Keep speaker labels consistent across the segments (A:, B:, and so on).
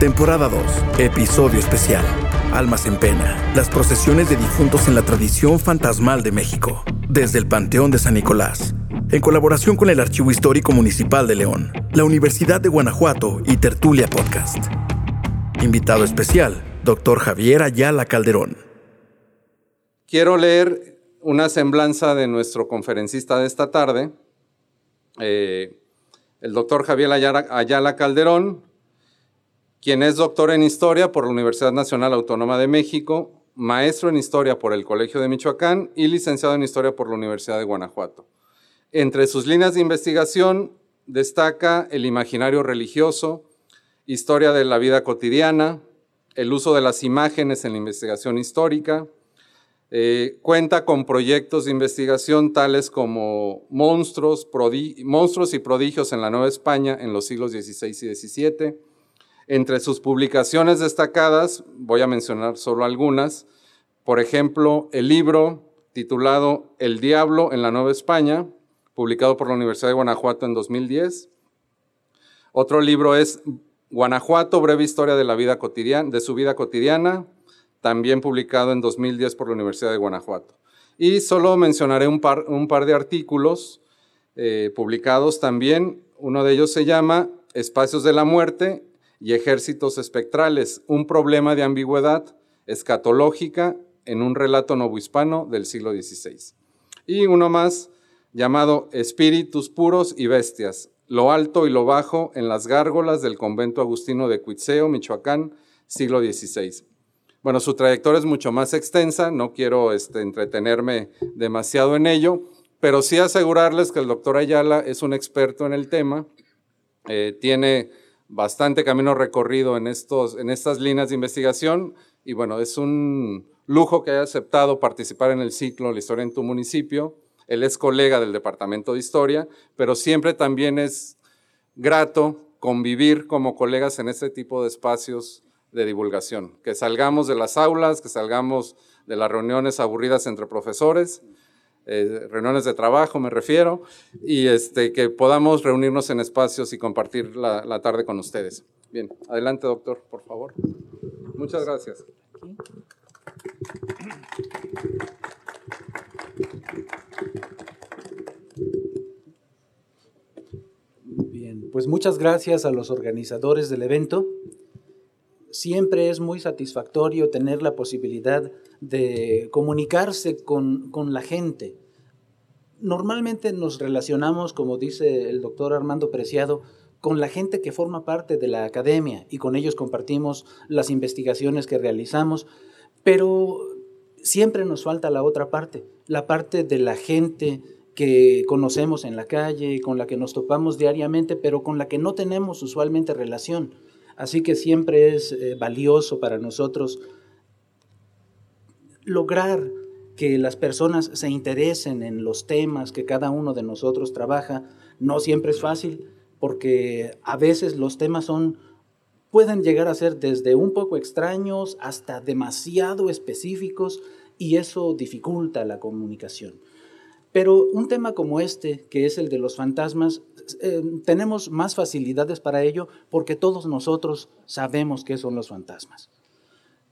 A: Temporada 2, episodio especial. Almas en pena, las procesiones de difuntos en la tradición fantasmal de México, desde el Panteón de San Nicolás, en colaboración con el Archivo Histórico Municipal de León, la Universidad de Guanajuato y Tertulia Podcast. Invitado especial, Dr. Javier Ayala Calderón.
B: Quiero leer una semblanza de nuestro conferencista de esta tarde, eh, el doctor Javier Ayala, Calderón, quien es doctor en Historia por la Universidad Nacional Autónoma de México, maestro en Historia por el Colegio de Michoacán y licenciado en Historia por la Universidad de Guanajuato. Entre sus líneas de investigación destaca el imaginario religioso, historia de la vida cotidiana, el uso de las imágenes en la investigación histórica, eh, cuenta con proyectos de investigación tales como monstruos, monstruos y prodigios en la Nueva España en los siglos XVI y XVII. Entre sus publicaciones destacadas, voy a mencionar solo algunas, por ejemplo, el libro titulado El Diablo en la Nueva España, publicado por la Universidad de Guanajuato en 2010. Otro libro es Guanajuato, breve historia de, la vida cotidiana, de su vida cotidiana, también publicado en 2010 por la Universidad de Guanajuato. Y solo mencionaré un par, de artículos eh, publicados también. Uno de ellos se llama Espacios de la Muerte y Ejércitos Espectrales, un problema de ambigüedad escatológica en un relato novohispano del siglo XVI. Y uno más llamado Espíritus Puros y Bestias, lo alto y lo bajo en las gárgolas del convento agustino de Cuitzeo, Michoacán, siglo XVI. Bueno, su trayectoria es mucho más extensa, no quiero este, entretenerme demasiado en ello, pero sí asegurarles que el doctor Ayala es un experto en el tema, eh, tiene bastante camino recorrido en, estos, en estas líneas de investigación y bueno, es un lujo que haya aceptado participar en el ciclo La historia en tu municipio. Él es colega del Departamento de Historia, pero siempre también es grato convivir como colegas en este tipo de espacios de divulgación, que salgamos de las aulas, que salgamos de las reuniones aburridas entre profesores, eh, reuniones de trabajo me refiero, y este, que podamos reunirnos en espacios y compartir la, la tarde con ustedes. Bien, adelante doctor, por favor. Muchas gracias.
C: Bien, pues muchas gracias a los organizadores del evento siempre es muy satisfactorio tener la posibilidad de comunicarse con, la gente. Normalmente nos relacionamos, como dice el doctor Armando Preciado, con la gente que forma parte de la academia y con ellos compartimos las investigaciones que realizamos, pero siempre nos falta la otra parte, la parte de la gente que conocemos en la calle, con la que nos topamos diariamente, pero con la que no tenemos usualmente relación. Así que siempre es eh, valioso para nosotros lograr que las personas se interesen en los temas que cada uno de nosotros trabaja. No siempre es fácil porque a veces los temas son pueden llegar a ser desde un poco extraños hasta demasiado específicos y eso dificulta la comunicación. Pero un tema como este, que es el de los fantasmas, eh, tenemos más facilidades para ello porque todos nosotros sabemos qué son los fantasmas.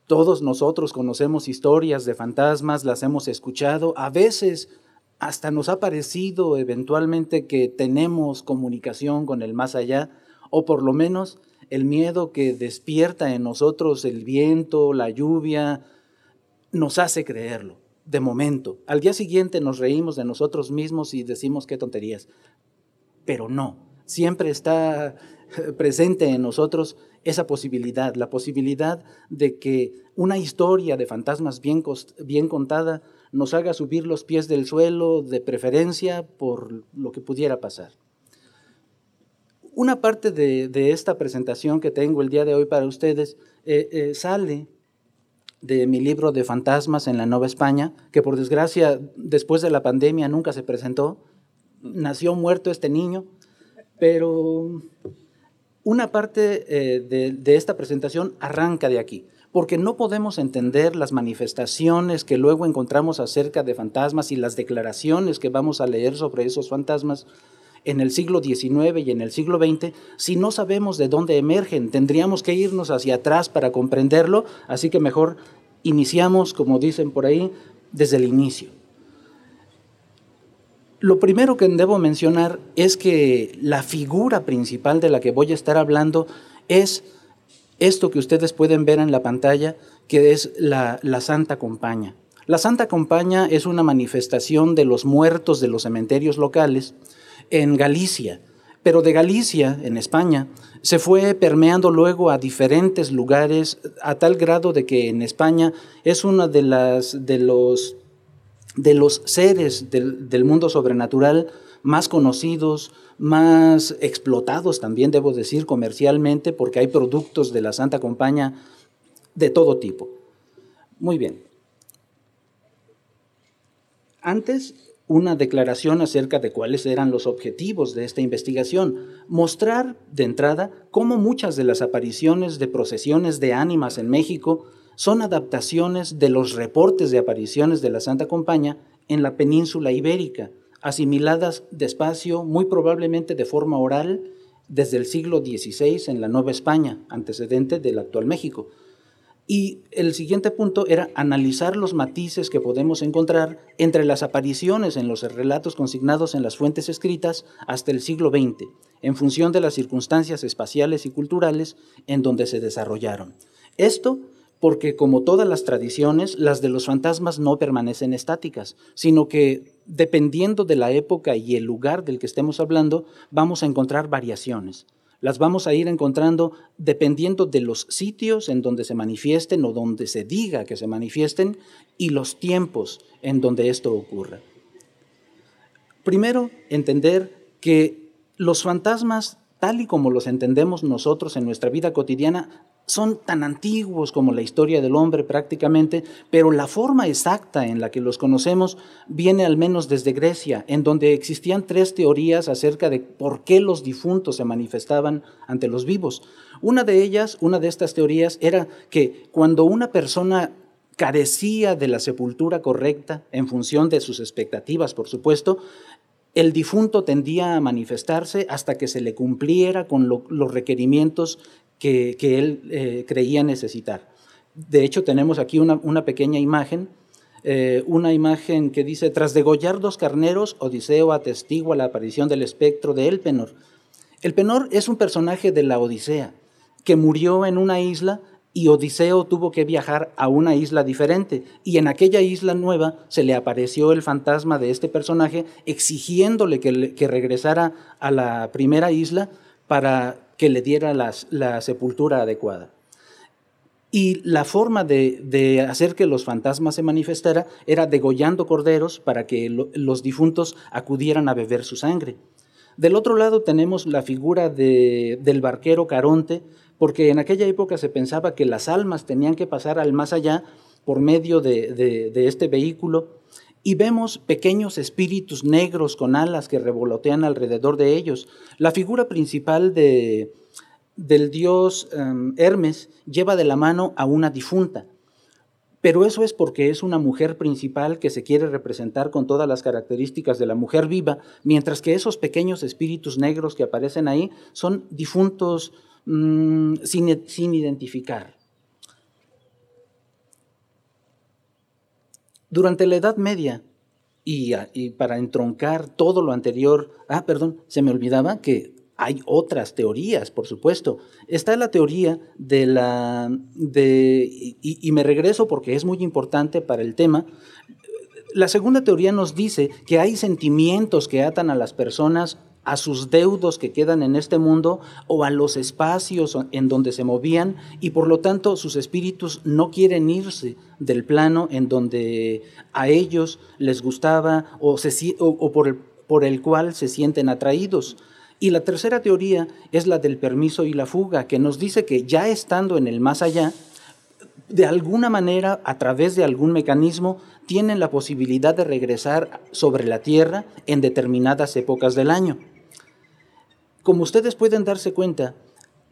C: Todos nosotros conocemos historias de fantasmas, las hemos escuchado, a veces hasta nos ha parecido eventualmente que tenemos comunicación con el más allá, o por lo menos el miedo que despierta en nosotros el viento, la lluvia, nos hace creerlo, de momento. Al día siguiente nos reímos de nosotros mismos y decimos qué tonterías pero no. Siempre está eh, presente en nosotros esa posibilidad, la posibilidad de que una historia de fantasmas bien, contada nos haga subir los pies del suelo, de preferencia por lo que pudiera pasar. Una parte de, esta presentación que tengo el día de hoy para ustedes eh, eh, sale de mi libro de fantasmas en la Nueva España, que por desgracia después de la pandemia nunca se presentó, nació muerto este niño, pero una parte eh, de, esta presentación arranca de aquí, porque no podemos entender las manifestaciones que luego encontramos acerca de fantasmas y las declaraciones que vamos a leer sobre esos fantasmas en el siglo XIX y en el siglo XX si no sabemos de dónde emergen? Tendríamos que irnos hacia atrás para comprenderlo, así que mejor iniciamos, como dicen por ahí, desde el inicio. Lo primero que debo mencionar es que la figura principal de la que voy a estar hablando es esto que ustedes pueden ver en la pantalla, que es la, Santa Compaña. La Santa Compaña es una manifestación de los muertos de los cementerios locales en Galicia, pero de Galicia, en España, se fue permeando luego a diferentes lugares a tal grado de que en España es uno de, las, de, los, de los seres del, del mundo sobrenatural más conocidos, más explotados también, debo decir, comercialmente, porque hay productos de la Santa Compañía de todo tipo. Muy bien. Antes, una declaración acerca de cuáles eran los objetivos de esta investigación. Mostrar de entrada cómo muchas de las apariciones de procesiones de ánimas en México son adaptaciones de los reportes de apariciones de la Santa Compañía en la península ibérica, asimiladas despacio, muy probablemente de forma oral, desde el siglo XVI en la Nueva España, antecedente del actual México. Y el siguiente punto era analizar los matices que podemos encontrar entre las apariciones en los relatos consignados en las fuentes escritas hasta el siglo XX, en función de las circunstancias espaciales y culturales en donde se desarrollaron. Esto porque como todas las tradiciones, las de los fantasmas no permanecen estáticas, sino que dependiendo de la época y el lugar del que estemos hablando, vamos a encontrar variaciones. Las vamos a ir encontrando dependiendo de los sitios en donde se manifiesten o donde se diga que se manifiesten y los tiempos en donde esto ocurra. Primero, entender que los fantasmas, tal y como los entendemos nosotros en nuestra vida cotidiana, son tan antiguos como la historia del hombre prácticamente, pero la forma exacta en la que los conocemos viene al menos desde Grecia, en donde existían tres teorías acerca de por qué los difuntos se manifestaban ante los vivos. Una de ellas, una de estas teorías, era que cuando una persona carecía de la sepultura correcta, en función de sus expectativas, por supuesto, el difunto tendía a manifestarse hasta que se le cumpliera con los requerimientos que, él eh, creía necesitar. De hecho, tenemos aquí una, pequeña imagen, eh, una imagen que dice, tras degollar dos carneros, Odiseo atestigua la aparición del espectro de Elpenor. Elpenor es un personaje de la Odisea, que murió en una isla y Odiseo tuvo que viajar a una isla diferente. Y en aquella isla nueva se le apareció el fantasma de este personaje exigiéndole que, que regresara a la primera isla para que le diera la sepultura adecuada. Y la forma de, hacer que los fantasmas se manifestara era degollando corderos para que los difuntos acudieran a beber su sangre. Del otro lado tenemos la figura del barquero Caronte, porque en aquella época se pensaba que las almas tenían que pasar al más allá por medio de este vehículo y vemos pequeños espíritus negros con alas que revolotean alrededor de ellos. La figura principal de, del dios em, Hermes lleva de la mano a una difunta. Pero eso es porque es una mujer principal que se quiere representar con todas las características de la mujer viva, mientras que esos pequeños espíritus negros que aparecen ahí son difuntos mm, sin identificar. Durante la Edad Media, y, para entroncar todo lo anterior, ah, perdón, se me olvidaba que hay otras teorías, por supuesto. Está la teoría de la, de, y, me regreso porque es muy importante para el tema, la segunda teoría nos dice que hay sentimientos que atan a las personas a sus deudos que quedan en este mundo o a los espacios en donde se movían y por lo tanto sus espíritus no quieren irse del plano en donde a ellos les gustaba o, por, el, por el cual se sienten atraídos. Y la tercera teoría es la del permiso y la fuga, que nos dice que ya estando en el más allá, de alguna manera, a través de algún mecanismo, tienen la posibilidad de regresar sobre la Tierra en determinadas épocas del año. Como ustedes pueden darse cuenta,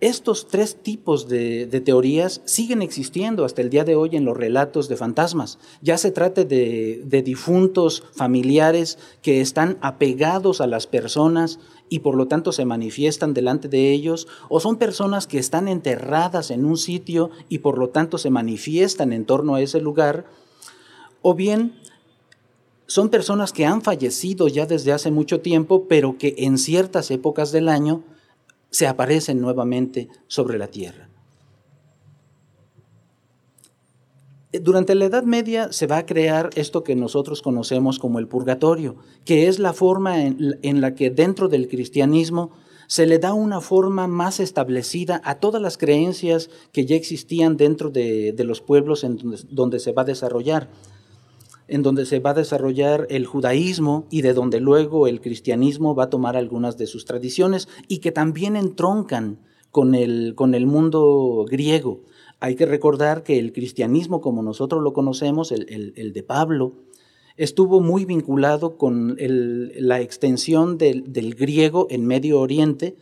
C: Estos tres tipos de, teorías siguen existiendo hasta el día de hoy en los relatos de fantasmas. Ya se trate de, de difuntos familiares que están apegados a las personas y por lo tanto se manifiestan delante de ellos, o son personas que están enterradas en un sitio y por lo tanto se manifiestan en torno a ese lugar, o bien son personas que han fallecido ya desde hace mucho tiempo, pero que en ciertas épocas del año se aparecen nuevamente sobre la tierra. Durante la Edad Media se va a crear esto que nosotros conocemos como el purgatorio, que es la forma en, la que dentro del cristianismo se le da una forma más establecida a todas las creencias que ya existían dentro de, los pueblos en donde se va a desarrollar en donde se va a desarrollar el judaísmo y de donde luego el cristianismo va a tomar algunas de sus tradiciones y que también entroncan con el, con el mundo griego. Hay que recordar que el cristianismo, como nosotros lo conocemos, el, de Pablo, estuvo muy vinculado con la extensión del, del griego en Medio Oriente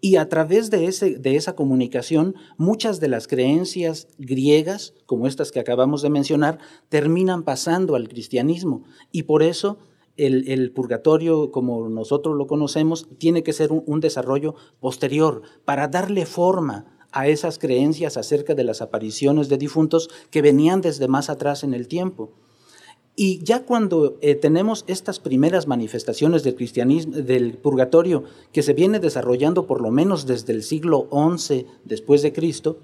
C: y a través de, ese, de esa comunicación, muchas de las creencias griegas, como estas que acabamos de mencionar, terminan pasando al cristianismo. Y por eso el, purgatorio, como nosotros lo conocemos, tiene que ser un desarrollo posterior para darle forma a esas creencias acerca de las apariciones de difuntos que venían desde más atrás en el tiempo. Y ya cuando eh, tenemos estas primeras manifestaciones del purgatorio, que se viene desarrollando por lo menos desde el siglo XI después de Cristo,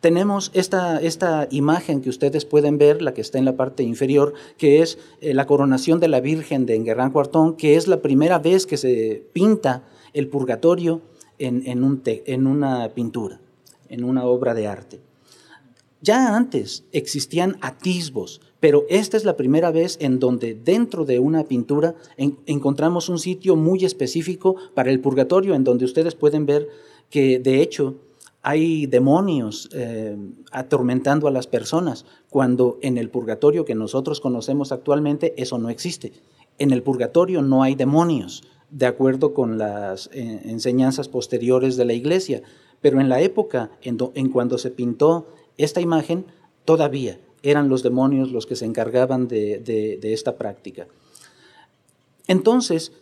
C: tenemos esta, esta imagen que ustedes pueden ver, la que está en la parte inferior, que es eh, la coronación de la Virgen de Enguerrán Cuartón, que es la primera vez que se pinta el purgatorio en, en, un en una pintura, en una obra de arte. Ya antes existían atisbos, pero esta es la primera vez en donde dentro de una pintura encontramos un sitio muy específico para el purgatorio, en donde ustedes pueden ver que de hecho hay demonios eh, atormentando a las personas, cuando en el purgatorio que nosotros conocemos actualmente eso no existe. En el purgatorio no hay demonios, de acuerdo con las eh, enseñanzas posteriores de la iglesia, pero en la época en, en cuando se pintó esta imagen, todavía eran los demonios los que se encargaban de, esta práctica. Entonces,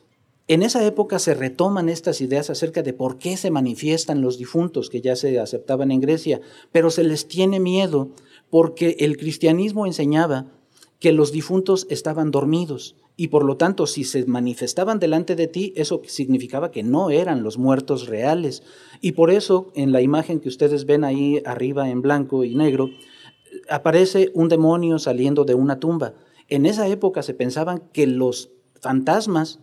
C: en esa época se retoman estas ideas acerca de por qué se manifiestan los difuntos que ya se aceptaban en Grecia, pero se les tiene miedo porque el cristianismo enseñaba que los difuntos estaban dormidos y por lo tanto si se manifestaban delante de ti, eso significaba que no eran los muertos reales. Y por eso en la imagen que ustedes ven ahí arriba en blanco y negro, aparece un demonio saliendo de una tumba. En esa época se pensaban que los fantasmas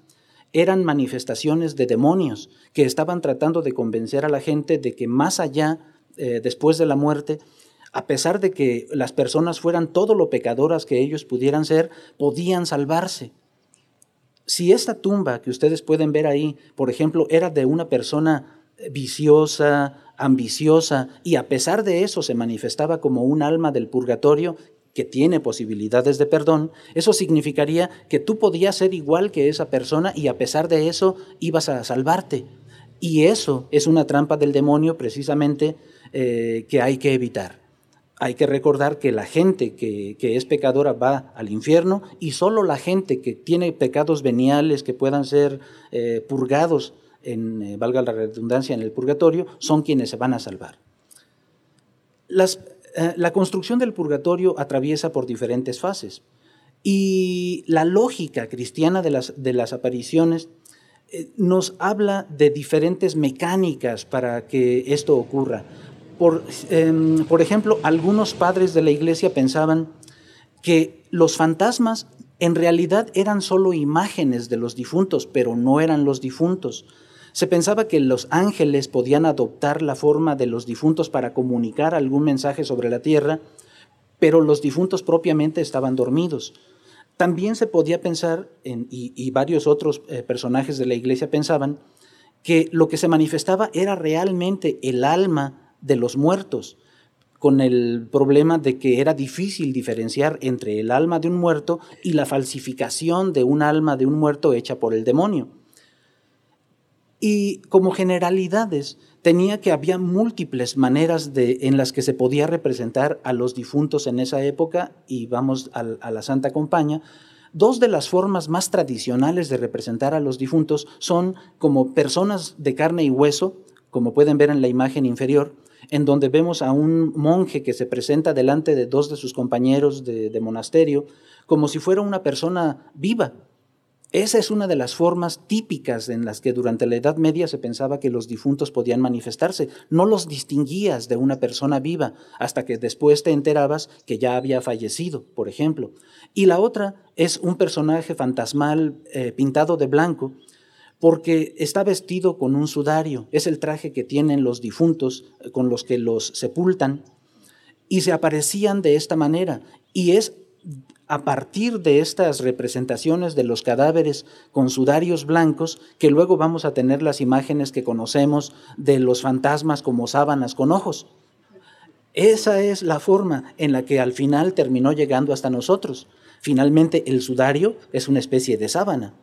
C: eran manifestaciones de demonios que estaban tratando de convencer a la gente de que más allá, eh, después de la muerte, a pesar de que las personas fueran todo lo pecadoras que ellos pudieran ser, podían salvarse. Si esta tumba que ustedes pueden ver ahí, por ejemplo, era de una persona viciosa, ambiciosa y a pesar de eso se manifestaba como un alma del purgatorio que tiene posibilidades de perdón, eso significaría que tú podías ser igual que esa persona y a pesar de eso ibas a salvarte. Y eso es una trampa del demonio precisamente eh, que hay que evitar. Hay que recordar que la gente que, es pecadora va al infierno y solo la gente que tiene pecados veniales que puedan ser eh, purgados en, eh, valga la redundancia, en el purgatorio, son quienes se van a salvar. Eh, la construcción del purgatorio atraviesa por diferentes fases y la lógica cristiana de las, apariciones eh, nos habla de diferentes mecánicas para que esto ocurra. Em, por ejemplo, algunos padres de la iglesia pensaban que los fantasmas en realidad eran solo imágenes de los difuntos, pero no eran los difuntos. Se pensaba que los ángeles podían adoptar la forma de los difuntos para comunicar algún mensaje sobre la tierra, pero los difuntos propiamente estaban dormidos. También se podía pensar, y, varios otros eh, personajes de la iglesia pensaban, que lo que se manifestaba era realmente el alma de los muertos, con el problema de que era difícil diferenciar entre el alma de un muerto y la falsificación de un alma de un muerto hecha por el demonio. Y como generalidades, tenía que había múltiples maneras de, en las que se podía representar a los difuntos en esa época, y vamos a, la Santa Compaña, Dos de las formas más tradicionales de representar a los difuntos son como personas de carne y hueso, como pueden ver en la imagen inferior, en donde vemos a un monje que se presenta delante de dos de sus compañeros de monasterio, como si fuera una persona viva, esa es una de las formas típicas en las que durante la Edad Media se pensaba que los difuntos podían manifestarse. No los distinguías de una persona viva hasta que después te enterabas que ya había fallecido, por ejemplo. Y la otra es un personaje fantasmal eh, pintado de blanco porque está vestido con un sudario. Es el traje que tienen los difuntos eh, con los que los sepultan y se aparecían de esta manera. Y es a partir de estas representaciones de los cadáveres con sudarios blancos, que luego vamos a tener las imágenes que conocemos de los fantasmas como sábanas con ojos. Esa es la forma en la que al final terminó llegando hasta nosotros. Finalmente, el sudario es una especie de sábana.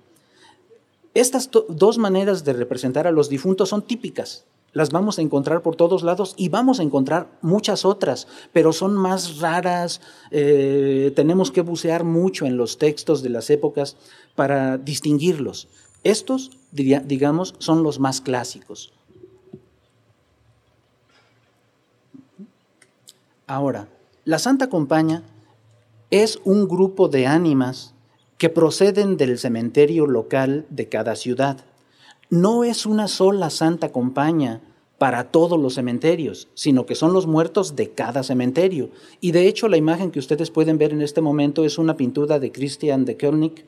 C: Estas dos maneras de representar a los difuntos son típicas las vamos a encontrar por todos lados y vamos a encontrar muchas otras, pero son más raras. Eh, tenemos que bucear mucho en los textos de las épocas para distinguirlos. Estos, digamos, son los más clásicos. Ahora, la Santa Compaña es un grupo de ánimas que proceden del cementerio local de cada ciudad no es una sola santa compañía para todos los cementerios, sino que son los muertos de cada cementerio. Y de hecho la imagen que ustedes pueden ver en este momento es una pintura de Christian de König,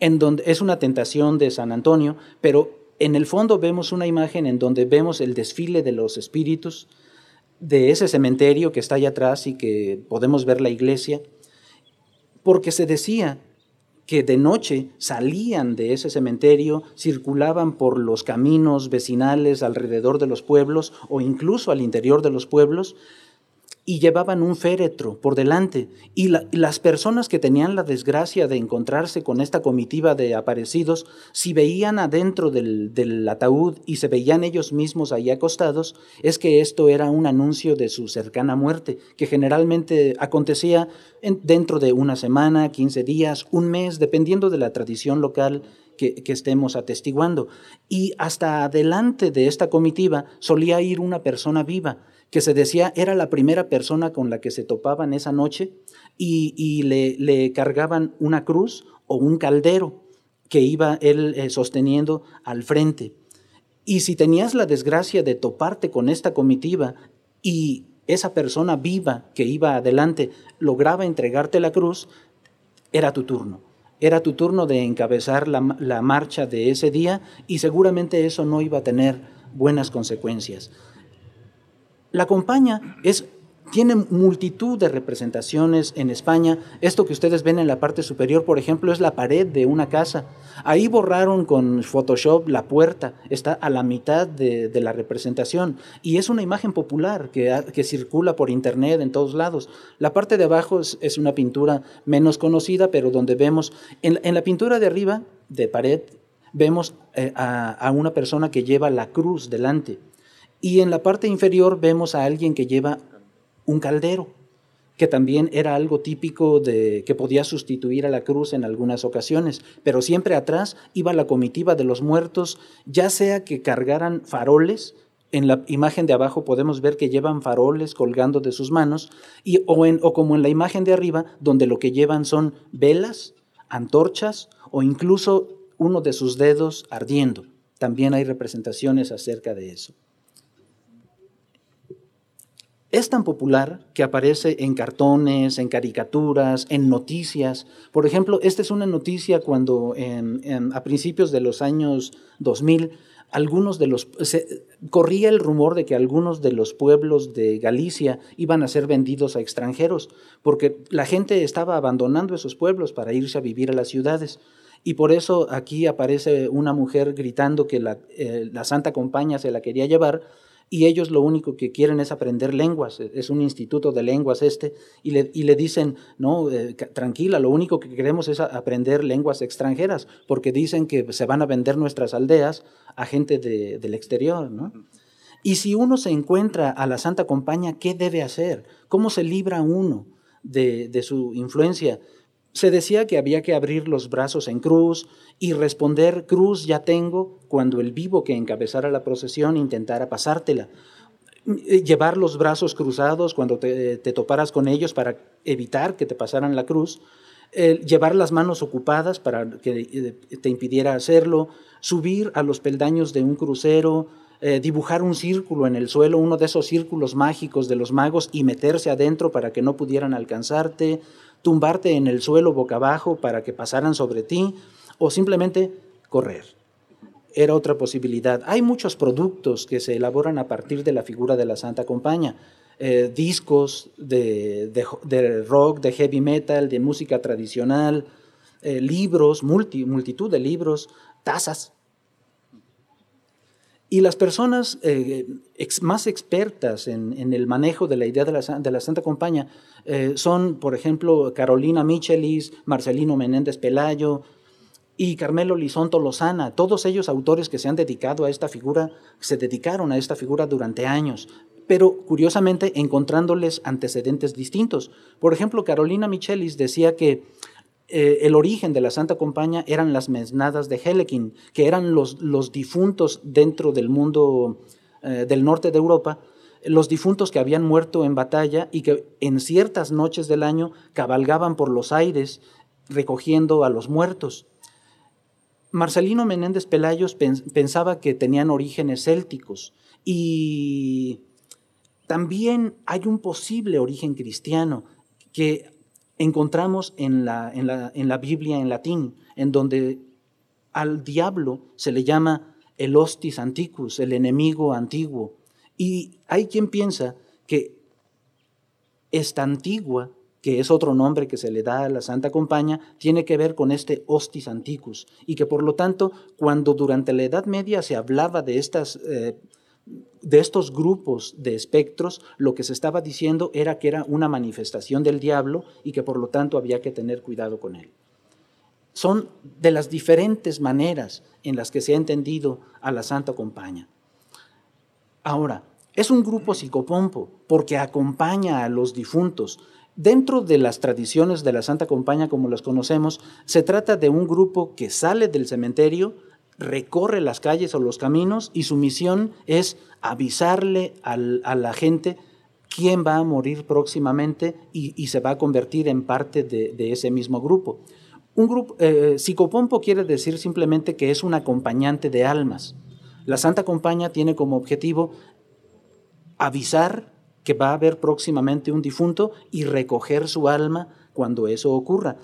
C: en donde es una tentación de San Antonio, pero en el fondo vemos una imagen en donde vemos el desfile de los espíritus de ese cementerio que está allá atrás y que podemos ver la iglesia, porque se decía que de noche salían de ese cementerio, circulaban por los caminos vecinales alrededor de los pueblos o incluso al interior de los pueblos y llevaban un féretro por delante. Y, las personas que tenían la desgracia de encontrarse con esta comitiva de aparecidos, si veían adentro del, ataúd y se veían ellos mismos ahí acostados, es que esto era un anuncio de su cercana muerte, que generalmente acontecía dentro de una semana, 15 días, un mes, dependiendo de la tradición local que, estemos atestiguando. Y hasta adelante de esta comitiva solía ir una persona viva que se decía era la primera persona con la que se topaban esa noche y, le, cargaban una cruz o un caldero que iba él eh, sosteniendo al frente. Y si tenías la desgracia de toparte con esta comitiva y esa persona viva que iba adelante lograba entregarte la cruz, era tu turno. Era tu turno de encabezar la, la marcha de ese día y seguramente eso no iba a tener buenas consecuencias. La compañía es, tiene multitud de representaciones en España. Esto que ustedes ven en la parte superior, por ejemplo, es la pared de una casa. Ahí borraron con Photoshop la puerta, está a la mitad de, la representación y es una imagen popular que, que, circula por internet en todos lados. La parte de abajo es, una pintura menos conocida, pero donde vemos, en, la pintura de arriba, de pared, vemos eh, a una persona que lleva la cruz delante. Y en la parte inferior vemos a alguien que lleva un caldero, que también era algo típico de que podía sustituir a la cruz en algunas ocasiones, pero siempre atrás iba la comitiva de los muertos, ya sea que cargaran faroles, en la imagen de abajo podemos ver que llevan faroles colgando de sus manos, y, o, o como en la imagen de arriba, donde lo que llevan son velas, antorchas o incluso uno de sus dedos ardiendo. También hay representaciones acerca de eso. Es tan popular que aparece en cartones, en caricaturas, en noticias. Por ejemplo, esta es una noticia cuando a principios de los años 2000, algunos de los corría el rumor de que algunos de los pueblos de Galicia iban a ser vendidos a extranjeros, porque la gente estaba abandonando esos pueblos para irse a vivir a las ciudades. Y por eso aquí aparece una mujer gritando que la, eh, la Santa Compañía se la quería llevar, y ellos lo único que quieren es aprender lenguas, es un instituto de lenguas este, y le, y le dicen, no, eh, tranquila, lo único que queremos es aprender lenguas extranjeras, porque dicen que se van a vender nuestras aldeas a gente del exterior, ¿no? Y si uno se encuentra a la Santa Compañía, ¿qué debe hacer? ¿Cómo se libra uno de, de su influencia? Se decía que había que abrir los brazos en cruz y responder, cruz ya tengo, cuando el vivo que encabezara la procesión intentara pasártela. Eh, llevar los brazos cruzados cuando te, toparas con ellos para evitar que te pasaran la cruz. llevar las manos ocupadas para que eh, te impidiera hacerlo. Subir a los peldaños de un crucero. Eh, dibujar un círculo en el suelo, uno de esos círculos mágicos de los magos y meterse adentro para que no pudieran alcanzarte, tumbarte en el suelo boca abajo para que pasaran sobre ti o simplemente correr. Era otra posibilidad. Hay muchos productos que se elaboran a partir de la figura de la Santa Compañía. Eh, discos de, rock, de heavy metal, de música tradicional, eh, libros, multitud de libros, tazas. Y las personas eh, más expertas en, el manejo de la idea de la, Santa Compañía eh, son, por ejemplo, Carolina Michelis, Marcelino Menéndez Pelayo y Carmelo Lisonto Lozana, todos ellos autores que se han dedicado a esta figura, se dedicaron a esta figura durante años, pero curiosamente encontrándoles antecedentes distintos. Por ejemplo, Carolina Michelis decía que eh, el origen de la Santa Compañía eran las mesnadas de Helekin, que eran los, los difuntos dentro del mundo eh, del norte de Europa, los difuntos que habían muerto en batalla y que en ciertas noches del año cabalgaban por los aires recogiendo a los muertos. Marcelino Menéndez Pelayos pensaba que tenían orígenes célticos y también hay un posible origen cristiano que encontramos en la, en la, en la Biblia en latín, en donde al diablo se le llama el hostis antiquus, el enemigo antiguo. Y hay quien piensa que esta antigua, que es otro nombre que se le da a la Santa Compañía, tiene que ver con este hostis antiquus. Y que por lo tanto, cuando durante la Edad Media se hablaba de estas eh, de estos grupos de espectros, lo que se estaba diciendo era que era una manifestación del diablo y que por lo tanto había que tener cuidado con él. Son de las diferentes maneras en las que se ha entendido a la Santa Compañía. Ahora, es un grupo psicopompo porque acompaña a los difuntos. Dentro de las tradiciones de la Santa Compañía, como las conocemos, se trata de un grupo que sale del cementerio, recorre las calles o los caminos y su misión es avisarle a la gente quién va a morir próximamente y, se va a convertir en parte de, ese mismo grupo. Un grupo, eh, psicopompo quiere decir simplemente que es un acompañante de almas. La Santa Compañía tiene como objetivo avisar que va a haber próximamente un difunto y recoger su alma cuando eso ocurra.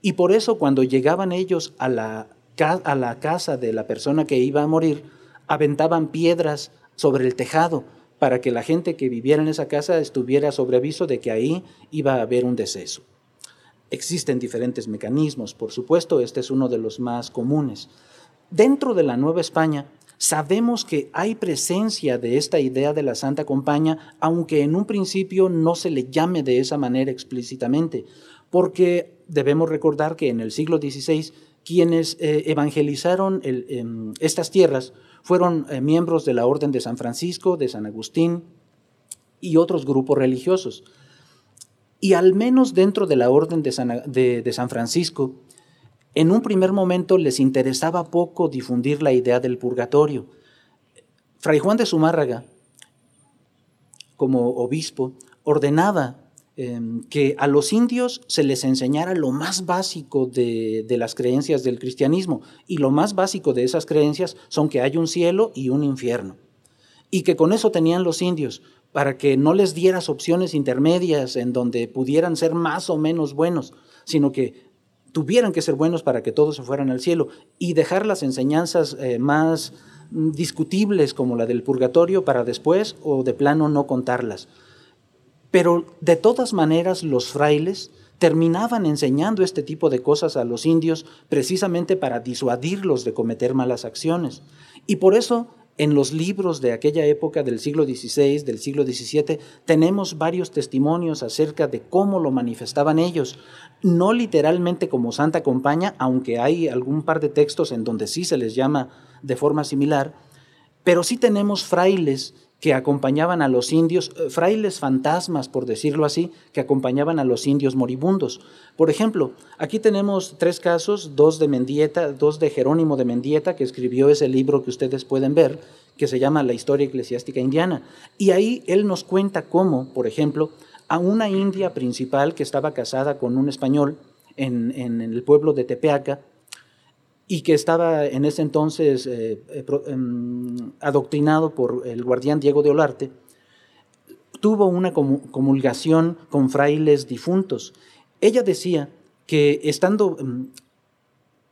C: Y por eso cuando llegaban ellos a la, a la casa de la persona que iba a morir, aventaban piedras sobre el tejado para que la gente que viviera en esa casa estuviera sobre aviso de que ahí iba a haber un deceso. Existen diferentes mecanismos, por supuesto, este es uno de los más comunes. Dentro de la Nueva España sabemos que hay presencia de esta idea de la Santa Compañía, aunque en un principio no se le llame de esa manera explícitamente, porque debemos recordar que en el siglo XVI quienes eh, evangelizaron em, estas tierras fueron eh, miembros de la Orden de San Francisco, de San Agustín y otros grupos religiosos. Y al menos dentro de la Orden de San, Francisco, en un primer momento les interesaba poco difundir la idea del purgatorio. Fray Juan de Zumárraga, como obispo, ordenaba Em, que a los indios se les enseñara lo más básico de, las creencias del cristianismo. Y lo más básico de esas creencias son que hay un cielo y un infierno. Y que con eso tenían los indios, para que no les dieras opciones intermedias en donde pudieran ser más o menos buenos, sino que tuvieran que ser buenos para que todos se fueran al cielo y dejar las enseñanzas eh, más discutibles como la del purgatorio para después o de plano no contarlas. Pero de todas maneras los frailes terminaban enseñando este tipo de cosas a los indios precisamente para disuadirlos de cometer malas acciones. Y por eso en los libros de aquella época del siglo XVI, del siglo XVII, tenemos varios testimonios acerca de cómo lo manifestaban ellos. No literalmente como Santa Compaña, aunque hay algún par de textos en donde sí se les llama de forma similar, pero sí tenemos frailes que acompañaban a los indios, eh, frailes fantasmas, por decirlo así, que acompañaban a los indios moribundos. Por ejemplo, aquí tenemos tres casos, dos de Mendieta, dos de Jerónimo de Mendieta, que escribió ese libro que ustedes pueden ver, que se llama La historia eclesiástica indiana. Y ahí él nos cuenta cómo, por ejemplo, a una india principal que estaba casada con un español en, en el pueblo de Tepeaca, y que estaba en ese entonces eh, eh, em, adoctrinado por el guardián Diego de Olarte, tuvo una comulgación con frailes difuntos. Ella decía que estando, em,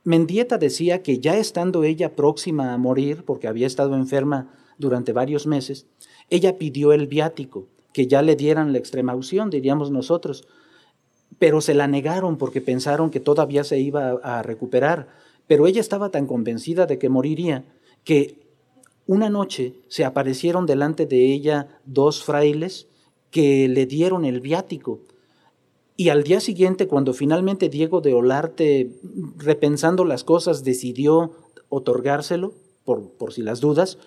C: Mendieta decía que ya estando ella próxima a morir, porque había estado enferma durante varios meses, ella pidió el viático, que ya le dieran la extrema unción, diríamos nosotros, pero se la negaron porque pensaron que todavía se iba a recuperar pero ella estaba tan convencida de que moriría que una noche se aparecieron delante de ella dos frailes que le dieron el viático. Y al día siguiente, cuando finalmente Diego de Olarte, repensando las cosas, decidió otorgárselo, por, por si las dudas,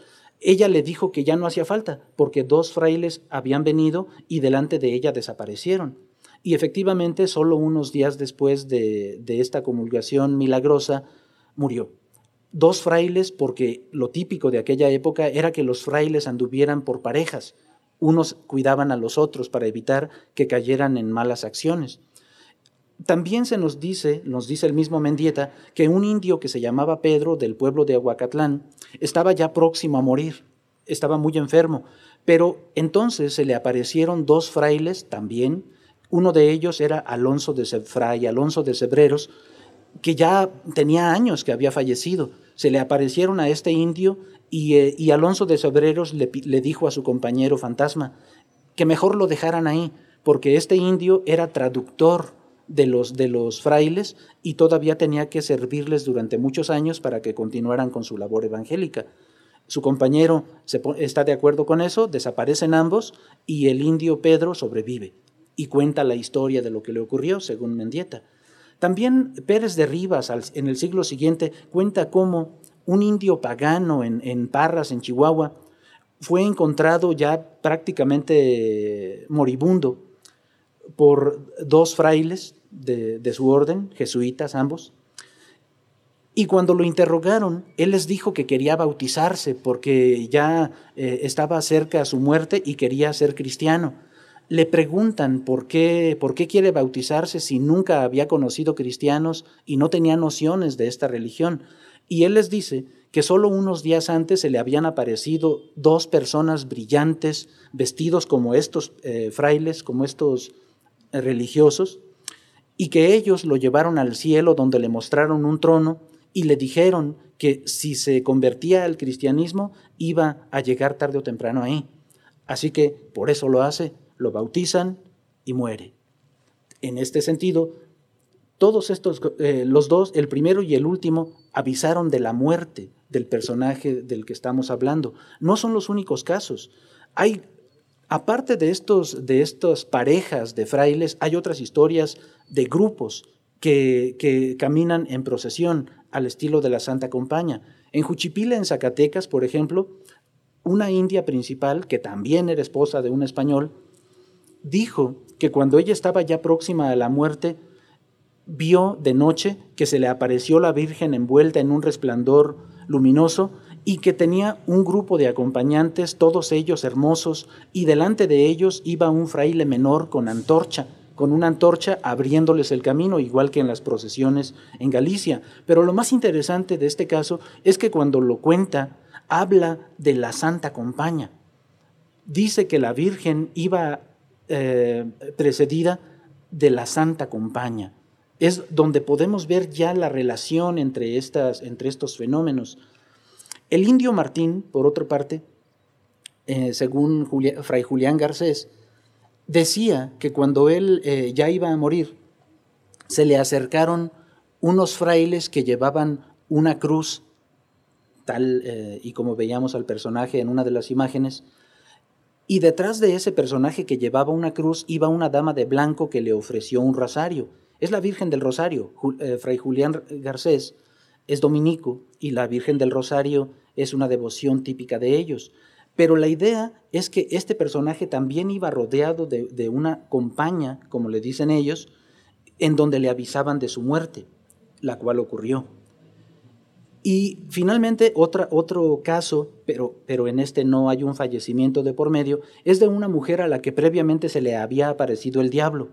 C: ella le dijo que ya no hacía falta, porque dos frailes habían venido y delante de ella desaparecieron. Y efectivamente, solo unos días después de, de esta comulgación milagrosa, murió. Dos frailes, porque lo típico de aquella época era que los frailes anduvieran por parejas. Unos cuidaban a los otros para evitar que cayeran en malas acciones. También se nos dice, nos dice el mismo Mendieta, que un indio que se llamaba Pedro del pueblo de Aguacatlán estaba ya próximo a morir, estaba muy enfermo, pero entonces se le aparecieron dos frailes también, uno de ellos era Alonso de Fray Alonso de Cebreros, que ya tenía años que había fallecido. Se le aparecieron a este indio y, eh, Alonso de Sobreros le, dijo a su compañero fantasma que mejor lo dejaran ahí, porque este indio era traductor de los, de los frailes y todavía tenía que servirles durante muchos años para que continuaran con su labor evangélica. Su compañero está de acuerdo con eso, desaparecen ambos y el indio Pedro sobrevive y cuenta la historia de lo que le ocurrió, según Mendieta. También Pérez de Rivas, en el siglo siguiente, cuenta cómo un indio pagano en, Parras, en Chihuahua, fue encontrado ya prácticamente moribundo por dos frailes de, su orden, jesuitas ambos. Y cuando lo interrogaron, él les dijo que quería bautizarse porque ya eh, estaba cerca a su muerte y quería ser cristiano le preguntan por qué, por qué quiere bautizarse si nunca había conocido cristianos y no tenía nociones de esta religión. Y él les dice que solo unos días antes se le habían aparecido dos personas brillantes, vestidos como estos eh, frailes, como estos eh, religiosos, y que ellos lo llevaron al cielo donde le mostraron un trono y le dijeron que si se convertía al cristianismo iba a llegar tarde o temprano ahí. Así que por eso lo hace, lo bautizan y muere. En este sentido, todos estos, eh, los dos, el primero y el último, avisaron de la muerte del personaje del que estamos hablando. No son los únicos casos. Hay, aparte de, estos, de estas parejas de frailes, hay otras historias de grupos que, que caminan en procesión al estilo de la Santa Compaña. En Juchipila, en Zacatecas, por ejemplo, una india principal, que también era esposa de un español, dijo que cuando ella estaba ya próxima a la muerte, vio de noche que se le apareció la Virgen envuelta en un resplandor luminoso y que tenía un grupo de acompañantes, todos ellos hermosos, y delante de ellos iba un fraile menor con antorcha, con una antorcha abriéndoles el camino, igual que en las procesiones en Galicia. Pero lo más interesante de este caso es que cuando lo cuenta, habla de la Santa Compaña. Dice que la Virgen iba eh, precedida de la Santa Compañía. Es donde podemos ver ya la relación entre, estas, entre estos fenómenos. El indio Martín, por otra parte, eh, según Fray Julián Garcés, decía que cuando él eh, ya iba a morir, se le acercaron unos frailes que llevaban una cruz tal y como veíamos al personaje en una de las imágenes. Y detrás de ese personaje que llevaba una cruz iba una dama de blanco que le ofreció un rosario. Es la Virgen del Rosario. Eh, Fray Julián Garcés es dominico y la Virgen del Rosario es una devoción típica de ellos. Pero la idea es que este personaje también iba rodeado de, de una compañía, como le dicen ellos, en donde le avisaban de su muerte, la cual ocurrió. Y finalmente, otra, otro caso, pero, pero en este no hay un fallecimiento de por medio, es de una mujer a la que previamente se le había aparecido el diablo.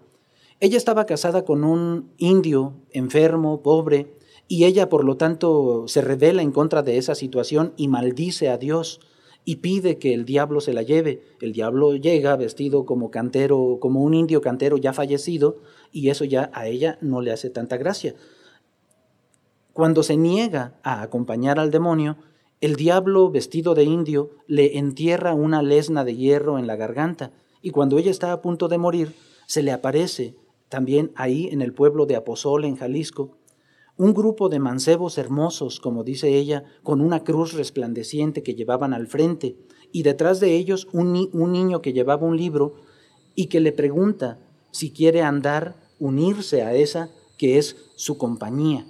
C: Ella estaba casada con un indio enfermo, pobre, y ella por lo tanto se revela en contra de esa situación y maldice a Dios y pide que el diablo se la lleve. El diablo llega vestido como cantero, como un indio cantero ya fallecido, y eso ya a ella no le hace tanta gracia. Cuando se niega a acompañar al demonio, el diablo vestido de indio le entierra una lesna de hierro en la garganta y cuando ella está a punto de morir, se le aparece también ahí en el pueblo de Aposol, en Jalisco, un grupo de mancebos hermosos, como dice ella, con una cruz resplandeciente que llevaban al frente, y detrás de ellos un, un niño que llevaba un libro y que le pregunta si quiere andar, unirse a esa que es su compañía.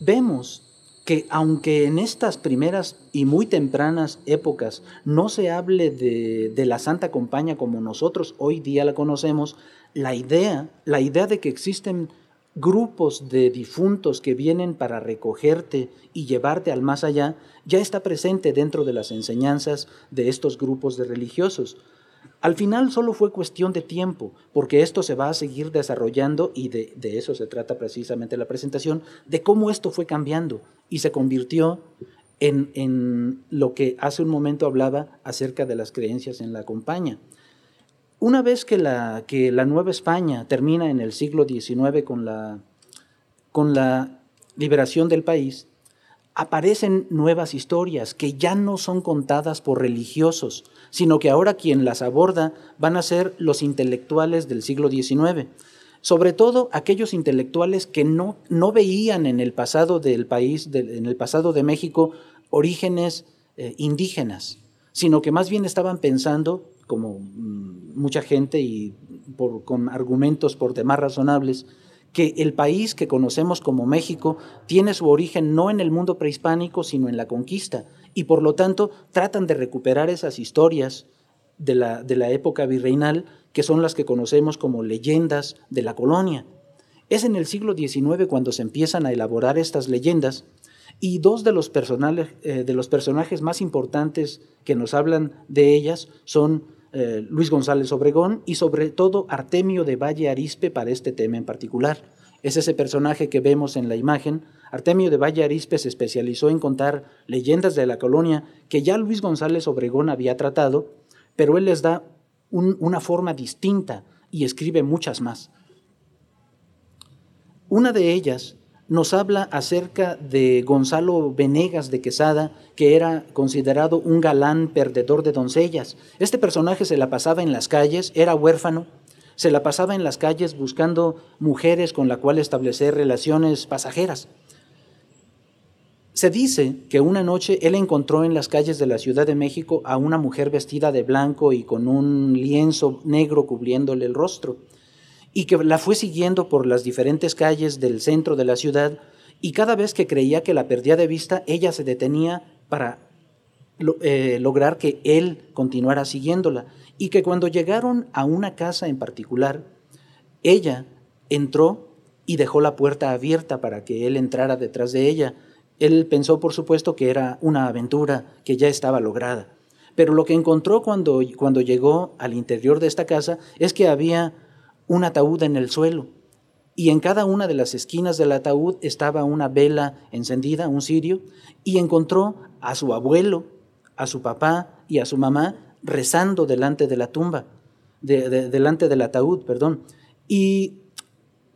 C: Vemos que aunque en estas primeras y muy tempranas épocas no se hable de, la Santa Compañía como nosotros hoy día la conocemos, la idea, la idea de que existen grupos de difuntos que vienen para recogerte y llevarte al más allá, ya está presente dentro de las enseñanzas de estos grupos de religiosos. Al final solo fue cuestión de tiempo, porque esto se va a seguir desarrollando y de, eso se trata precisamente la presentación, de cómo esto fue cambiando y se convirtió en, lo que hace un momento hablaba acerca de las creencias en la compañía. Una vez que la, que la Nueva España termina en el siglo XIX con la, con la liberación del país, aparecen nuevas historias que ya no son contadas por religiosos, sino que ahora quien las aborda van a ser los intelectuales del siglo XIX, sobre todo aquellos intelectuales que no, no veían en el pasado del país, en el pasado de México, orígenes eh, indígenas, sino que más bien estaban pensando, como mm, mucha gente y por, con argumentos por demás razonables, que el país que conocemos como México tiene su origen no en el mundo prehispánico, sino en la conquista, y por lo tanto tratan de recuperar esas historias de la, de la época virreinal, que son las que conocemos como leyendas de la colonia. Es en el siglo XIX cuando se empiezan a elaborar estas leyendas y dos de los, eh, de los personajes más importantes que nos hablan de ellas son eh, Luis González Obregón y sobre todo Artemio de Valle Arispe para este tema en particular. Es ese personaje que vemos en la imagen. Artemio de Valle Arispe se especializó en contar leyendas de la colonia que ya Luis González Obregón había tratado, pero él les da una forma distinta y escribe muchas más. Una de ellas nos habla acerca de Gonzalo Venegas de Quesada, que era considerado un galán perdedor de doncellas. Este personaje se la pasaba en las calles, era huérfano, se la pasaba en las calles buscando mujeres con la cual establecer relaciones pasajeras. Se dice que una noche él encontró en las calles de la Ciudad de México a una mujer vestida de blanco y con un lienzo negro cubriéndole el rostro, y que la fue siguiendo por las diferentes calles del centro de la ciudad, y cada vez que creía que la perdía de vista, ella se detenía para eh, lograr que él continuara siguiéndola y que cuando llegaron a una casa en particular, ella entró y dejó la puerta abierta para que él entrara detrás de ella. Él pensó, por supuesto, que era una aventura que ya estaba lograda. Pero lo que encontró cuando, cuando llegó al interior de esta casa es que había un ataúd en el suelo y en cada una de las esquinas del ataúd estaba una vela encendida, un cirio, y encontró a su abuelo, a su papá y a su mamá rezando delante de la tumba, delante del ataúd, perdón. Y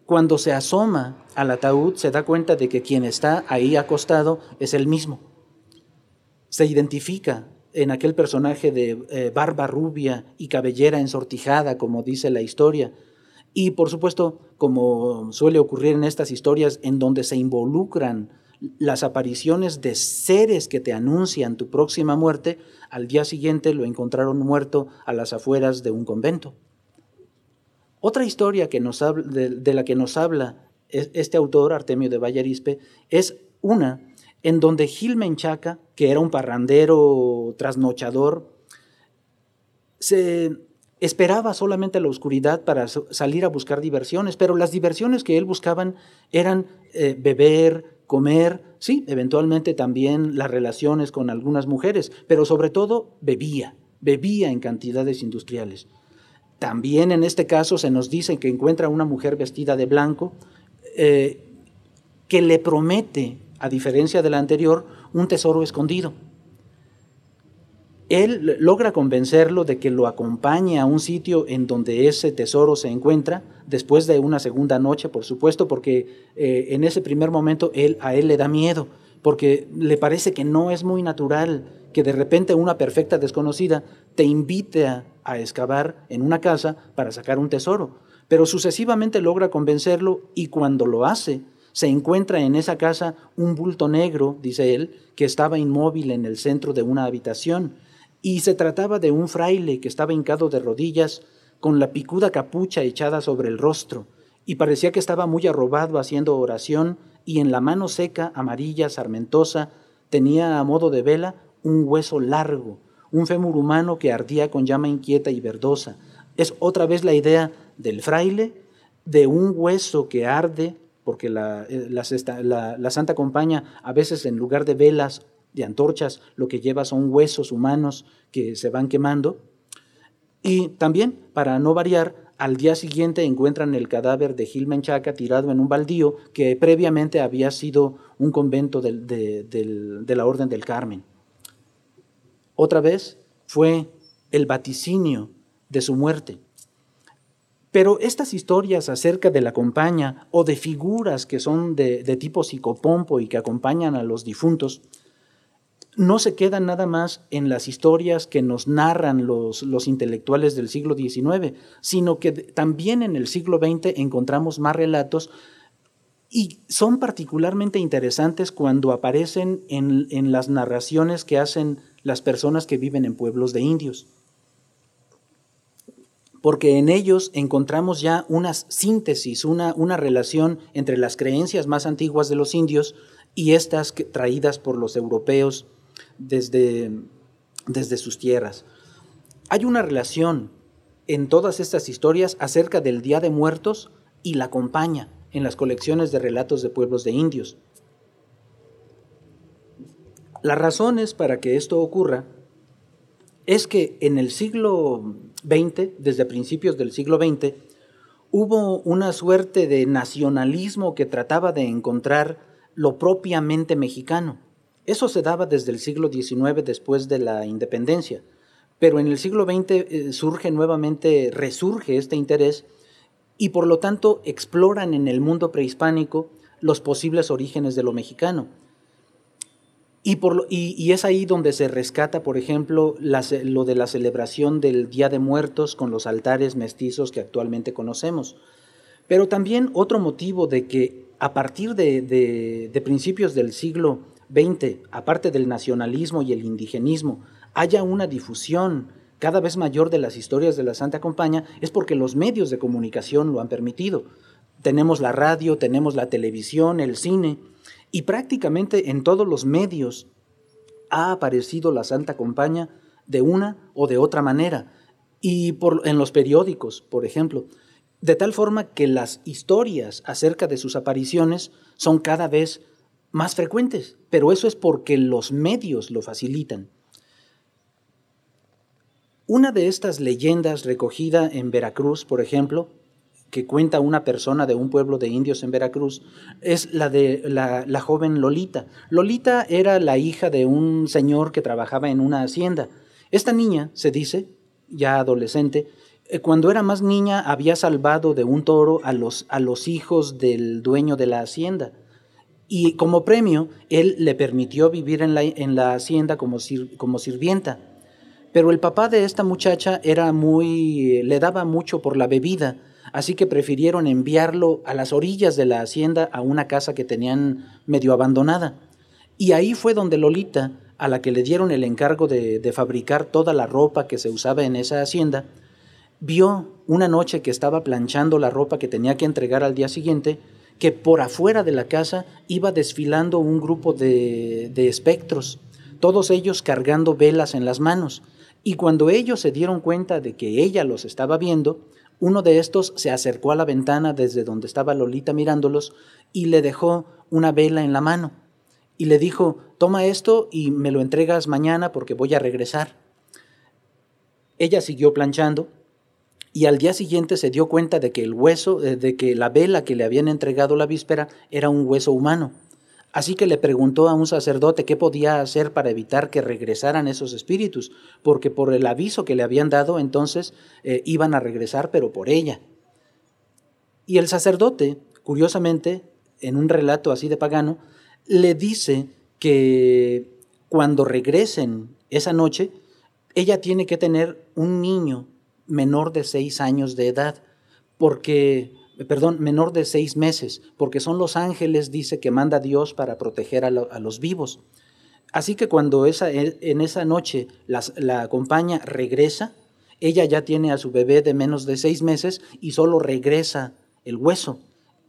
C: cuando se asoma al ataúd se da cuenta de que quien está ahí acostado es el mismo. Se identifica en aquel personaje de eh, barba rubia y cabellera ensortijada, como dice la historia, Y por supuesto, como suele ocurrir en estas historias en donde se involucran las apariciones de seres que te anuncian tu próxima muerte, al día siguiente lo encontraron muerto a las afueras de un convento. Otra historia que nos de, la que nos habla este autor, Artemio de Vallarispe, es una en donde Gil Menchaca, que era un parrandero trasnochador, se esperaba solamente la oscuridad para salir a buscar diversiones, pero las diversiones que él buscaban eran eh, beber, comer, sí, eventualmente también las relaciones con algunas mujeres, pero sobre todo bebía, bebía en cantidades industriales. También en este caso se nos dice que encuentra una mujer vestida de blanco eh, que le promete, a diferencia de la anterior, un tesoro escondido. Él logra convencerlo de que lo acompañe a un sitio en donde ese tesoro se encuentra, después de una segunda noche, por supuesto, porque eh, en ese primer momento él, a él le da miedo, porque le parece que no es muy natural que de repente una perfecta desconocida te invite a, a excavar en una casa para sacar un tesoro. Pero sucesivamente logra convencerlo y cuando lo hace, se encuentra en esa casa un bulto negro, dice él, que estaba inmóvil en el centro de una habitación. Y se trataba de un fraile que estaba hincado de rodillas con la picuda capucha echada sobre el rostro, y parecía que estaba muy arrobado haciendo oración, y en la mano seca, amarilla, sarmentosa, tenía a modo de vela un hueso largo, un fémur humano que ardía con llama inquieta y verdosa. Es otra vez la idea del fraile, de un hueso que arde, porque la, eh, Santa Compañía a veces en lugar de velas, de antorchas, lo que lleva son huesos humanos que se van quemando, y también, para no variar, al día siguiente encuentran el cadáver de Gil Menchaca tirado en un baldío que previamente había sido un convento de, la Orden del Carmen. Otra vez fue el vaticinio de su muerte. Pero estas historias acerca de la compañía o de figuras que son de tipo psicopompo y que acompañan a los difuntos, no se quedan nada más en las historias que nos narran los, los, intelectuales del siglo XIX, sino que también en el siglo XX encontramos más relatos y son particularmente interesantes cuando aparecen en, en las narraciones que hacen las personas que viven en pueblos de indios. Porque en ellos encontramos ya una síntesis, una, una relación entre las creencias más antiguas de los indios y estas traídas por los europeos desde, desde sus tierras. Hay una relación en todas estas historias acerca del Día de Muertos y la acompaña en las colecciones de relatos de pueblos de indios. Las razones para que esto ocurra es que en el siglo XX, desde principios del siglo XX, hubo una suerte de nacionalismo que trataba de encontrar lo propiamente mexicano. Eso se daba desde el siglo XIX después de la independencia, pero en el siglo XX eh, surge nuevamente, resurge este interés y por lo tanto exploran en el mundo prehispánico los posibles orígenes de lo mexicano. Y, es ahí donde se rescata, por ejemplo, lo de la celebración del Día de Muertos con los altares mestizos que actualmente conocemos. Pero también otro motivo de que a partir de, de principios del siglo 20, aparte del nacionalismo y el indigenismo, haya una difusión cada vez mayor de las historias de la Santa Compañía, es porque los medios de comunicación lo han permitido. Tenemos la radio, tenemos la televisión, el cine, y prácticamente en todos los medios ha aparecido la Santa Compañía de una o de otra manera. Y en los periódicos, por ejemplo, de tal forma que las historias acerca de sus apariciones son cada vez más frecuentes, pero eso es porque los medios lo facilitan. Una de estas leyendas recogida en Veracruz, por ejemplo, que cuenta una persona de un pueblo de indios en Veracruz, es la de la, joven Lolita. Lolita era la hija de un señor que trabajaba en una hacienda. Esta niña, se dice, ya adolescente, eh, cuando era más niña había salvado de un toro a los, a los hijos del dueño de la hacienda. Y como premio, él le permitió vivir en la, en la hacienda como, como sirvienta. Pero el papá de esta muchacha era muy, le daba mucho por la bebida, así que prefirieron enviarlo a las orillas de la hacienda a una casa que tenían medio abandonada. Y ahí fue donde Lolita, a la que le dieron el encargo de, de fabricar toda la ropa que se usaba en esa hacienda, vio una noche que estaba planchando la ropa que tenía que entregar al día siguiente, que por afuera de la casa iba desfilando un grupo de, de espectros, todos ellos cargando velas en las manos. Y cuando ellos se dieron cuenta de que ella los estaba viendo, uno de estos se acercó a la ventana desde donde estaba Lolita mirándolos y le dejó una vela en la mano. Y le dijo, toma esto y me lo entregas mañana porque voy a regresar. Ella siguió planchando y al día siguiente se dio cuenta de que el hueso, eh, de que la vela que le habían entregado la víspera era un hueso humano. Así que le preguntó a un sacerdote qué podía hacer para evitar que regresaran esos espíritus, porque por el aviso que le habían dado entonces eh, iban a regresar, pero por ella. Y el sacerdote, curiosamente, en un relato así de pagano, le dice que cuando regresen esa noche, ella tiene que tener un niño menor de seis años de edad, porque, perdón, menor de seis meses, porque son los ángeles, dice, que manda Dios para proteger a, los vivos. Así que cuando esa, en esa noche la acompaña regresa, ella ya tiene a su bebé de menos de seis meses y solo regresa el hueso.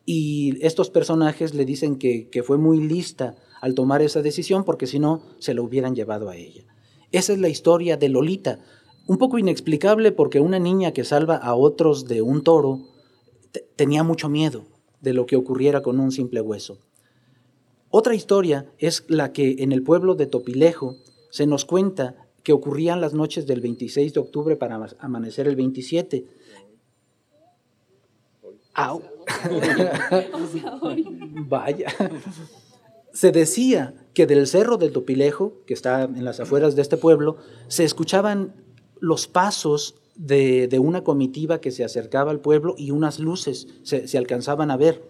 C: Y estos personajes le dicen que, que fue muy lista al tomar esa decisión porque si no se lo hubieran llevado a ella. Esa es la historia de Lolita, un poco inexplicable porque una niña que salva a otros de un toro tenía mucho miedo de lo que ocurriera con un simple hueso. Otra historia es la que en el pueblo de Topilejo se nos cuenta que ocurrían las noches del 26 de octubre para amanecer el 27. Vaya. Se decía que del cerro del Topilejo, que está en las afueras de este pueblo, se escuchaban los pasos de, una comitiva que se acercaba al pueblo y unas luces se, alcanzaban a ver.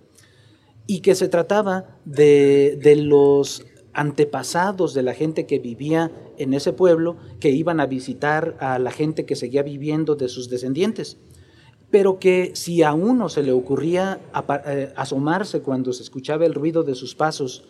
C: Y que se trataba de, de los antepasados de la gente que vivía en ese pueblo que iban a visitar a la gente que seguía viviendo de sus descendientes. Pero que si a uno se le ocurría eh, asomarse cuando se escuchaba el ruido de sus pasos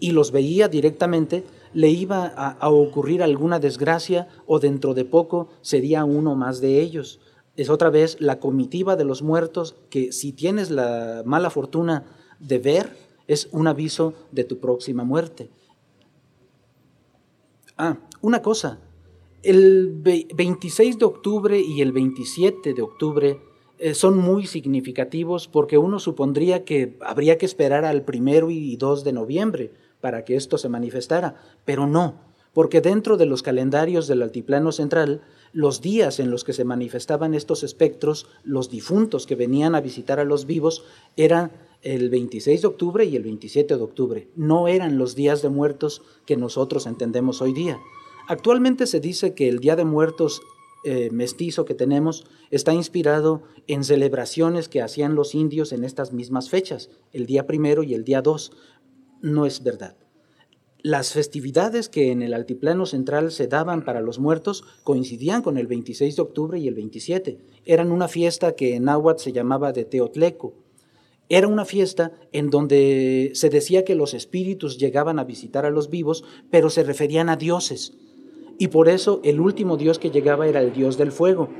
C: y los veía directamente, le iba a, ocurrir alguna desgracia o dentro de poco sería uno más de ellos. Es otra vez la comitiva de los muertos que si tienes la mala fortuna de ver, es un aviso de tu próxima muerte. Ah, una cosa, el 26 de octubre y el 27 de octubre eh, son muy significativos porque uno supondría que habría que esperar al primero y 2 de noviembre para que esto se manifestara, pero no, porque dentro de los calendarios del altiplano central, los días en los que se manifestaban estos espectros, los difuntos que venían a visitar a los vivos, eran el 26 de octubre y el 27 de octubre. No eran los días de muertos que nosotros entendemos hoy día. Actualmente se dice que el Día de Muertos eh, mestizo que tenemos está inspirado en celebraciones que hacían los indios en estas mismas fechas, el día primero y el día dos, no es verdad. Las festividades que en el altiplano central se daban para los muertos coincidían con el 26 de octubre y el 27. Eran una fiesta que en náhuatl se llamaba de Teotleco. Era una fiesta en donde se decía que los espíritus llegaban a visitar a los vivos, pero se referían a dioses. Y por eso el último dios que llegaba era el dios del fuego.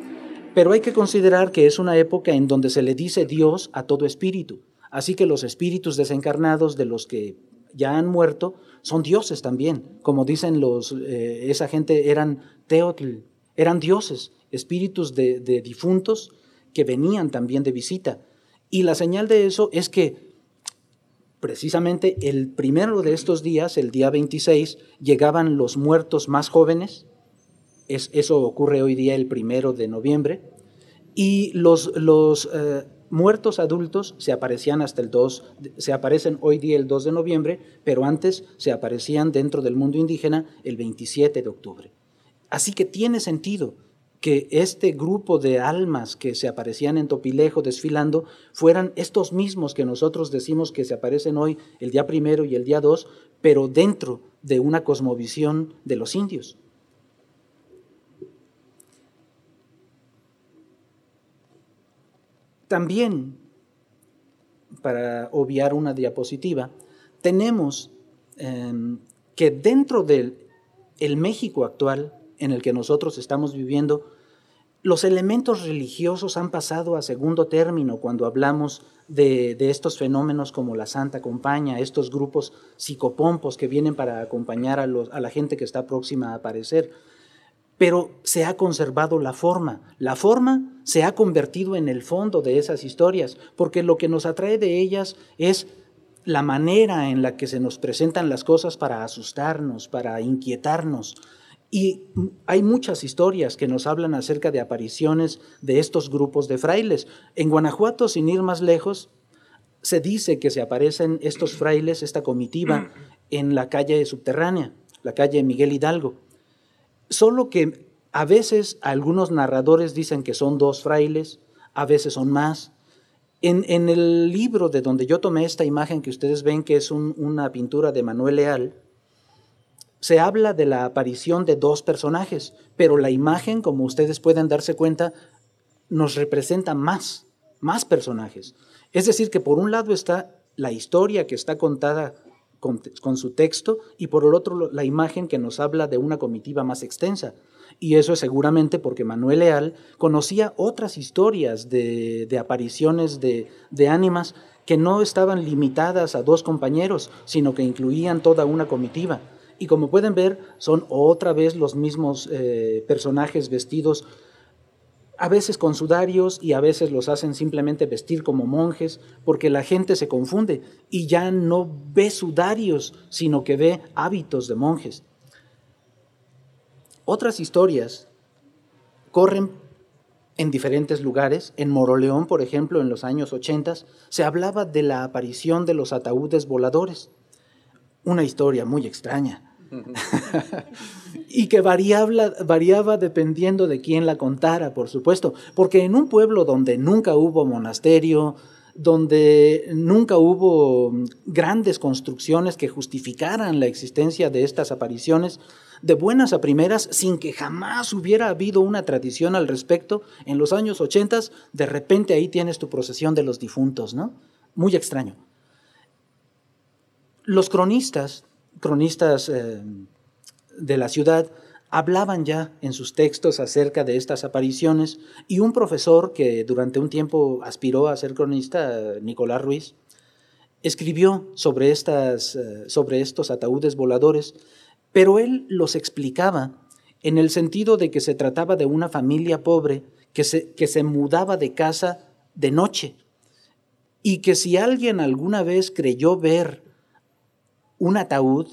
C: Pero hay que considerar que es una época en donde se le dice Dios a todo espíritu. Así que los espíritus desencarnados de los que ya han muerto son dioses también. Como dicen los, eh, esa gente eran teotl, eran dioses, espíritus de, de difuntos que venían también de visita. Y la señal de eso es que precisamente el primero de estos días, el día 26, llegaban los muertos más jóvenes. Es, eso ocurre hoy día el primero de noviembre. Y los, los eh, muertos adultos se aparecían hasta el 2, se aparecen hoy día el 2 de noviembre, pero antes se aparecían dentro del mundo indígena el 27 de octubre. Así que tiene sentido que este grupo de almas que se aparecían en Topilejo desfilando fueran estos mismos que nosotros decimos que se aparecen hoy el día primero y el día 2, pero dentro de una cosmovisión de los indios. También, para obviar una diapositiva, tenemos em, que dentro del el México actual en el que nosotros estamos viviendo, los elementos religiosos han pasado a segundo término cuando hablamos de, estos fenómenos como la Santa Compañía, estos grupos psicopompos que vienen para acompañar a la gente que está próxima a aparecer. Pero se ha conservado la forma. La forma se ha convertido en el fondo de esas historias, porque lo que nos atrae de ellas es la manera en la que se nos presentan las cosas para asustarnos, para inquietarnos. Y hay muchas historias que nos hablan acerca de apariciones de estos grupos de frailes. En Guanajuato, sin ir más lejos, se dice que se aparecen estos frailes, esta comitiva, en la calle subterránea, la calle Miguel Hidalgo. Solo que a veces algunos narradores dicen que son dos frailes, a veces son más, en, el libro de donde yo tomé esta imagen que ustedes ven que es una pintura de Manuel Leal, se habla de la aparición de dos personajes, pero la imagen, como ustedes pueden darse cuenta, nos representa más, más personajes. Es decir, que por un lado está la historia que está contada con, su texto y por el otro la imagen que nos habla de una comitiva más extensa. Y eso es seguramente porque Manuel Leal conocía otras historias de, apariciones de, ánimas que no estaban limitadas a dos compañeros, sino que incluían toda una comitiva. Y como pueden ver, son otra vez los mismos eh, personajes vestidos, a veces con sudarios y a veces los hacen simplemente vestir como monjes, porque la gente se confunde y ya no ve sudarios, sino que ve hábitos de monjes. Otras historias corren en diferentes lugares. En Moroleón, por ejemplo, en los años 80, se hablaba de la aparición de los ataúdes voladores. Una historia muy extraña. Y que variaba, dependiendo de quién la contara, por supuesto. Porque en un pueblo donde nunca hubo monasterio, donde nunca hubo grandes construcciones que justificaran la existencia de estas apariciones, de buenas a primeras, sin que jamás hubiera habido una tradición al respecto, en los años 80, de repente ahí tienes tu procesión de los difuntos, ¿no? Muy extraño. Los cronistas, cronistas eh, de la ciudad, hablaban ya en sus textos acerca de estas apariciones y un profesor que durante un tiempo aspiró a ser cronista, Nicolás Ruiz, escribió sobre, estas, eh, sobre estos ataúdes voladores pero él los explicaba en el sentido de que se trataba de una familia pobre que se, que se mudaba de casa de noche y que si alguien alguna vez creyó ver un ataúd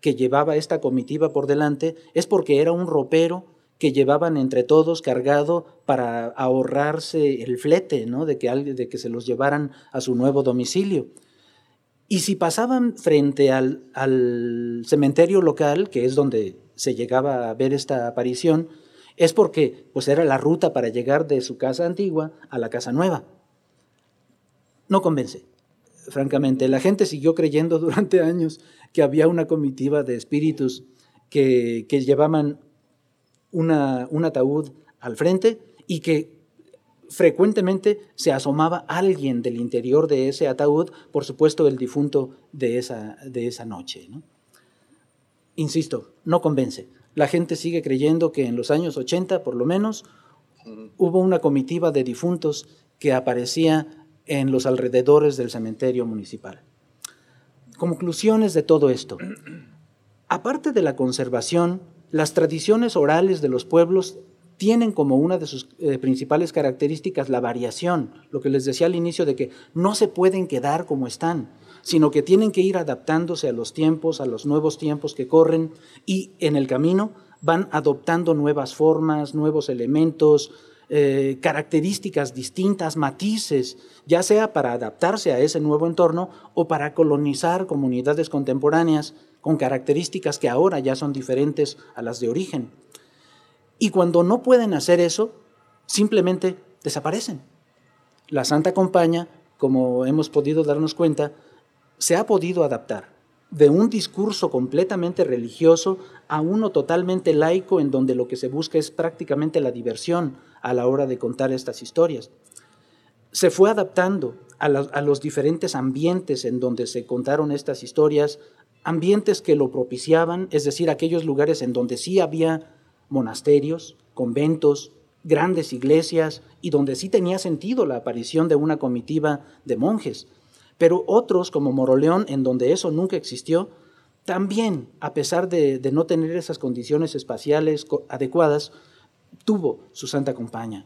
C: que llevaba esta comitiva por delante, es porque era un ropero que llevaban entre todos cargado para ahorrarse el flete, ¿no? de, que, de que se los llevaran a su nuevo domicilio. Y si pasaban frente al, cementerio local, que es donde se llegaba a ver esta aparición, es porque pues era la ruta para llegar de su casa antigua a la casa nueva. No convence, francamente. La gente siguió creyendo durante años que había una comitiva de espíritus que, llevaban un ataúd al frente y que frecuentemente se asomaba alguien del interior de ese ataúd, por supuesto el difunto de esa, de esa noche. Insisto, no convence. La gente sigue creyendo que en los años 80, por lo menos, hubo una comitiva de difuntos que aparecía en los alrededores del cementerio municipal. Conclusiones de todo esto. Aparte de la conservación, las tradiciones orales de los pueblos tienen como una de sus eh, principales características la variación, lo que les decía al inicio de que no se pueden quedar como están, sino que tienen que ir adaptándose a los tiempos, a los nuevos tiempos que corren y en el camino van adoptando nuevas formas, nuevos elementos, eh, características distintas, matices, ya sea para adaptarse a ese nuevo entorno o para colonizar comunidades contemporáneas con características que ahora ya son diferentes a las de origen. Y cuando no pueden hacer eso, simplemente desaparecen. La Santa Compañía, como hemos podido darnos cuenta, se ha podido adaptar de un discurso completamente religioso a uno totalmente laico en donde lo que se busca es prácticamente la diversión a la hora de contar estas historias. se fue adaptando a, los diferentes ambientes en donde se contaron estas historias, ambientes que lo propiciaban, es decir, aquellos lugares en donde sí había monasterios, conventos, grandes iglesias y donde sí tenía sentido la aparición de una comitiva de monjes. Pero otros, como Moroleón, en donde eso nunca existió, también, a pesar de, no tener esas condiciones espaciales adecuadas, tuvo su Santa Compañía.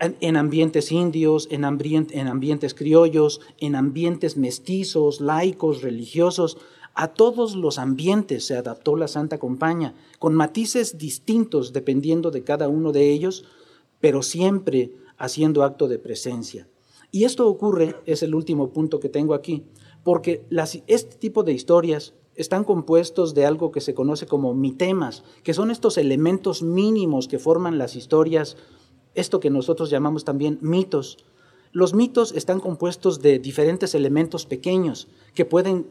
C: En, ambientes indios, en, en ambientes criollos, en ambientes mestizos, laicos, religiosos, a todos los ambientes se adaptó la Santa Compañía, con matices distintos dependiendo de cada uno de ellos, pero siempre haciendo acto de presencia. Y esto ocurre, es el último punto que tengo aquí, porque este tipo de historias están compuestos de algo que se conoce como mitemas, que son estos elementos mínimos que forman las historias, esto que nosotros llamamos también mitos. Los mitos están compuestos de diferentes elementos pequeños que pueden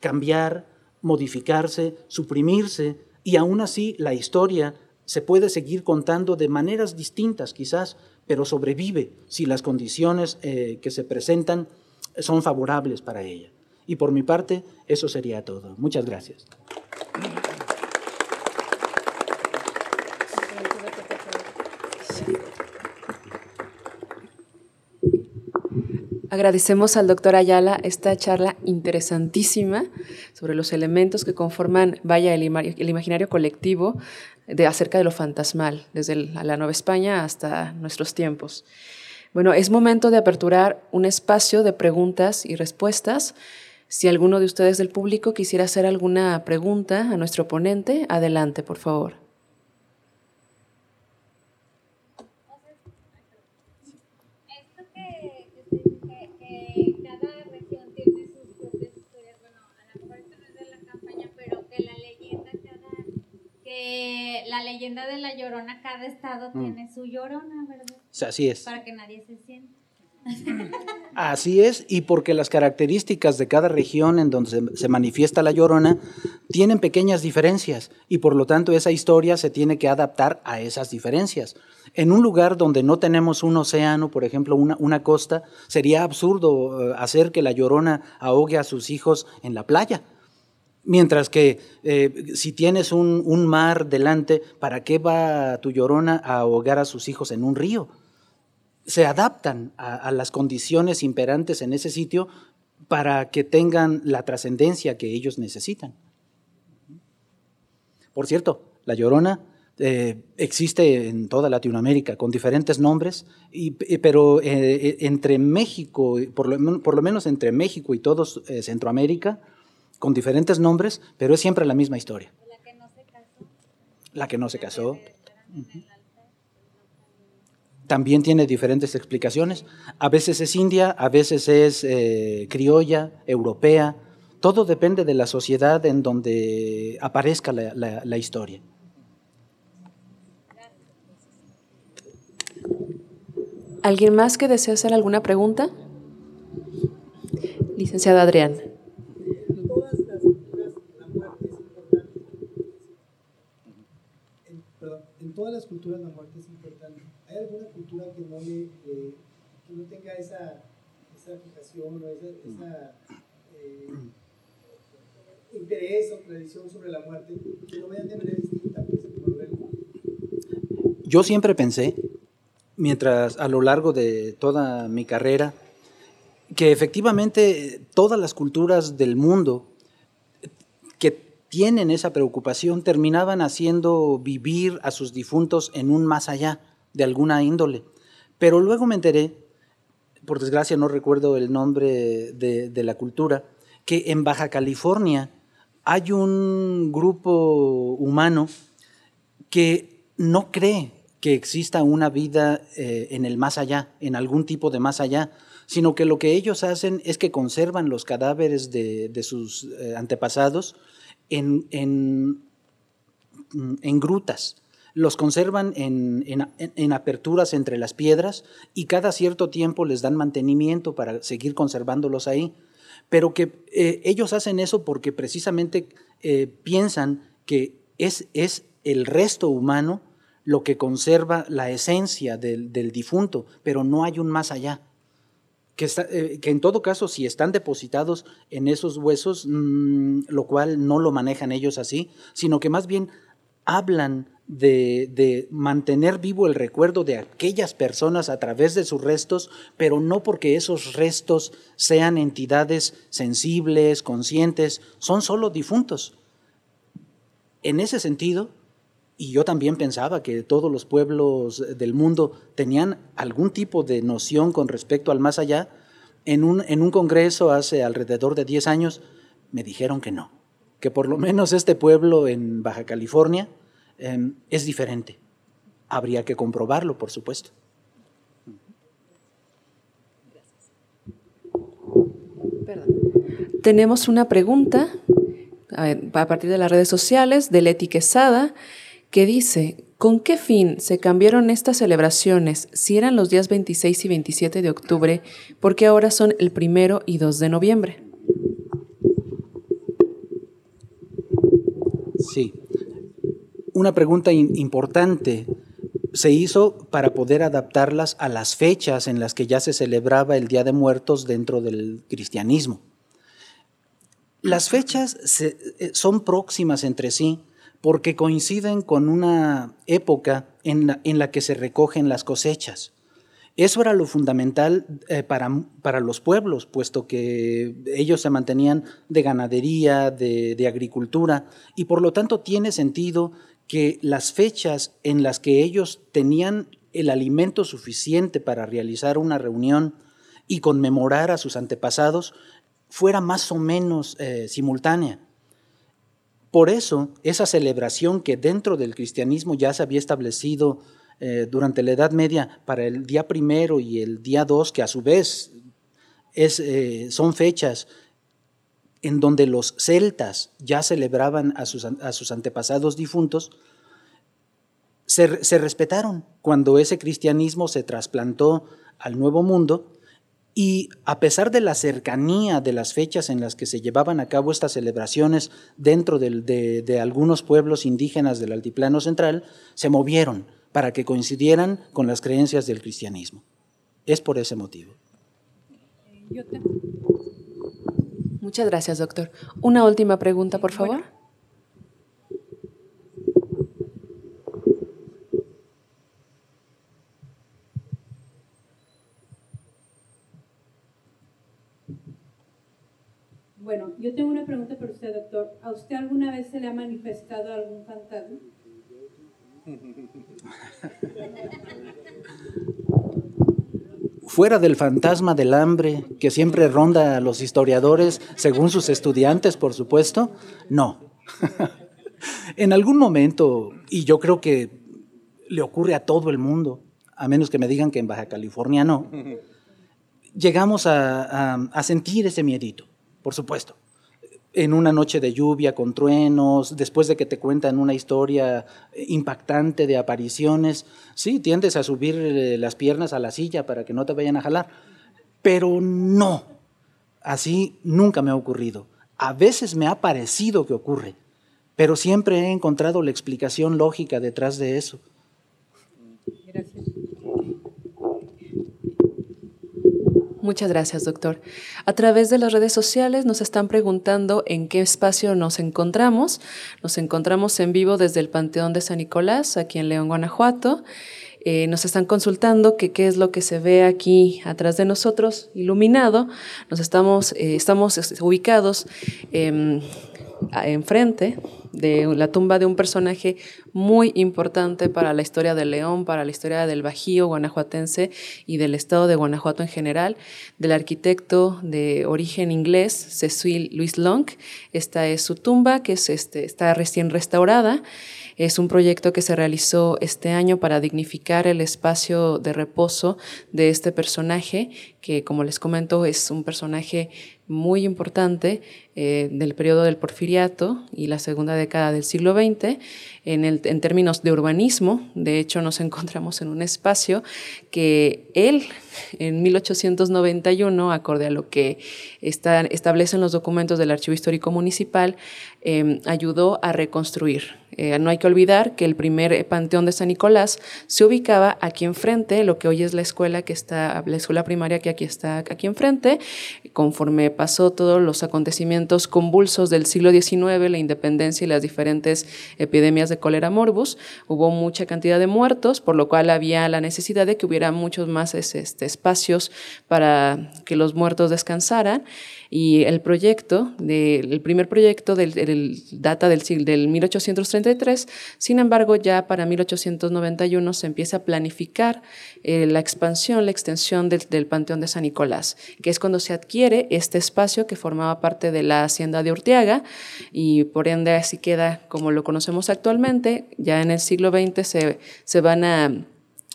C: cambiar, modificarse, suprimirse, y aún así la historia se puede seguir contando de maneras distintas quizás, pero sobrevive si las condiciones eh, que se presentan son favorables para ella. Y por mi parte, eso sería todo. Muchas gracias.
D: Agradecemos al doctor Ayala esta charla interesantísima sobre los elementos que conforman, vaya, el, imaginario colectivo de, acerca de lo fantasmal, desde la Nueva España hasta nuestros tiempos. Bueno, es momento de aperturar un espacio de preguntas y respuestas. Si alguno de ustedes del público quisiera hacer alguna pregunta a nuestro ponente, adelante, por favor.
E: la leyenda de la llorona, cada estado mm. tiene su llorona, ¿verdad?
C: así es.
E: Para que nadie se sienta.
C: Así es, y porque las características de cada región en donde se, manifiesta la llorona tienen pequeñas diferencias y por lo tanto esa historia se tiene que adaptar a esas diferencias. En un lugar donde no tenemos un océano, por ejemplo, una, una costa, sería absurdo eh, hacer que la llorona ahogue a sus hijos en la playa Mientras que eh, si tienes un, mar delante, ¿para qué va tu llorona a ahogar a sus hijos en un río? Se adaptan a, las condiciones imperantes en ese sitio para que tengan la trascendencia que ellos necesitan. Por cierto, la llorona eh, existe en toda Latinoamérica con diferentes nombres, pero eh, entre México, por lo, por lo, menos entre México y todo Centroamérica, con diferentes nombres, pero es siempre la misma historia.
E: La que no se casó.
C: La que no se casó. También tiene diferentes explicaciones. A veces es india, a veces es eh, criolla, europea. Todo depende de la sociedad en donde aparezca la historia.
D: ¿Alguien más que desea hacer alguna pregunta? Licenciado Adrián.
F: todas las culturas la muerte es importante. ¿Hay alguna cultura que no, le, eh, que no tenga esa, esa aplicación o esa, esa eh, interés o tradición sobre la muerte que lo vean de manera distinta? Pues,
C: Yo siempre pensé, mientras a lo largo de toda mi carrera, que efectivamente todas las culturas del mundo tienen esa preocupación terminaban haciendo vivir a sus difuntos en un más allá de alguna índole. Pero luego me enteré, por desgracia no recuerdo el nombre de, la cultura, que en Baja California hay un grupo humano que no cree que exista una vida eh, en el más allá, en algún tipo de más allá, sino que lo que ellos hacen es que conservan los cadáveres de, sus eh, antepasados en, en, grutas, los conservan en, en, aperturas entre las piedras y cada cierto tiempo les dan mantenimiento para seguir conservándolos ahí. Pero que eh, ellos hacen eso porque precisamente eh, piensan que es, es el resto humano lo que conserva la esencia del, difunto, pero no hay un más allá. Que, eh, que, en todo caso, si están depositados en esos huesos, mm, lo cual no lo manejan ellos así, sino que más bien hablan de, mantener vivo el recuerdo de aquellas personas a través de sus restos, pero no porque esos restos sean entidades sensibles, conscientes, son solo difuntos. En ese sentido, y yo también pensaba que todos los pueblos del mundo tenían algún tipo de noción con respecto al más allá, en un, congreso hace alrededor de 10 años me dijeron que no, que por lo menos este pueblo en Baja California, Em, es diferente. Habría que comprobarlo, por supuesto.
D: Tenemos una pregunta a partir de las redes sociales de Leti Quesada que dice, ¿con qué fin se cambiaron estas celebraciones si eran los días 26 y 27 de octubre, porque ahora son el primero y 2 de noviembre?
C: Sí, una pregunta importante se hizo para poder adaptarlas a las fechas en las que ya se celebraba el Día de Muertos dentro del cristianismo. Las fechas eh, son próximas entre sí porque coinciden con una época en la que se recogen las cosechas. Eso era lo fundamental eh, para, para, los pueblos, puesto que ellos se mantenían de ganadería, de, de, agricultura, y por lo tanto tiene sentido que las fechas en las que ellos tenían el alimento suficiente para realizar una reunión y conmemorar a sus antepasados fuera más o menos eh, simultánea. Por eso, esa celebración que dentro del cristianismo ya se había establecido eh, durante la Edad Media para el día primero y el día dos, que a su vez es, eh, son fechas en donde los celtas ya celebraban a sus, antepasados difuntos, se, respetaron cuando ese cristianismo se trasplantó al Nuevo Mundo y a pesar de la cercanía de las fechas en las que se llevaban a cabo estas celebraciones dentro de, de algunos pueblos indígenas del Altiplano Central, se movieron para que coincidieran con las creencias del cristianismo. Es por ese motivo. Yo te...
D: Muchas gracias, doctor. Una última pregunta, por favor.
G: Bueno, yo tengo una pregunta para usted, doctor. ¿A usted alguna vez se le ha manifestado algún fantasma?
C: fuera del fantasma del hambre que siempre ronda a los historiadores, según sus estudiantes, por supuesto, no. en algún momento, y yo creo que le ocurre a todo el mundo, a menos que me digan que en Baja California no, llegamos a, a sentir ese miedito, por supuesto en una noche de lluvia con truenos, después de que te cuentan una historia impactante de apariciones, sí, tiendes a subir eh, las piernas a la silla para que no te vayan a jalar, pero no, así nunca me ha ocurrido. A veces me ha parecido que ocurre, pero siempre he encontrado la explicación lógica detrás de eso. Gracias.
D: Muchas gracias, doctor. A través de las redes sociales nos están preguntando en qué espacio nos encontramos. Nos encontramos en vivo desde el Panteón de San Nicolás, aquí en León, Guanajuato. Eh, nos están consultando que qué es lo que se ve aquí atrás de nosotros, iluminado. Nos estamos, eh, estamos ubicados enfrente de la tumba de un personaje muy importante para la historia de León, para la historia del Bajío guanajuatense y del estado de Guanajuato en general, del arquitecto de origen inglés, Cecil Louis Long. Esta es su tumba, que es este, está recién restaurada. Es un proyecto que se realizó este año para dignificar el espacio de reposo de este personaje, que como les comento es un personaje muy importante eh, del periodo del porfiriato y la segunda década del siglo XX en, el, en términos de urbanismo. De hecho, nos encontramos en un espacio que él, en 1891, acorde a lo que está, establecen los documentos del Archivo Histórico Municipal, em, ayudó a reconstruir. Eh, no hay que olvidar que el primer panteón de San Nicolás se ubicaba aquí enfrente, lo que hoy es la escuela que está, la escuela primaria que aquí está aquí enfrente, conforme pasó todos los acontecimientos convulsos del siglo XIX, la independencia y las diferentes epidemias de cólera morbus, hubo mucha cantidad de muertos, por lo cual había la necesidad de que hubiera muchos más este, espacios para que los muertos descansaran y el proyecto, el primer proyecto del, data del, del 1833, sin embargo ya para 1891 se empieza a planificar eh, la expansión, la extensión del, del, Panteón de San Nicolás, que es cuando se adquiere este espacio que formaba parte de la hacienda de Urtiaga y por ende así queda como lo conocemos actualmente. Ya en el siglo XX se, se van a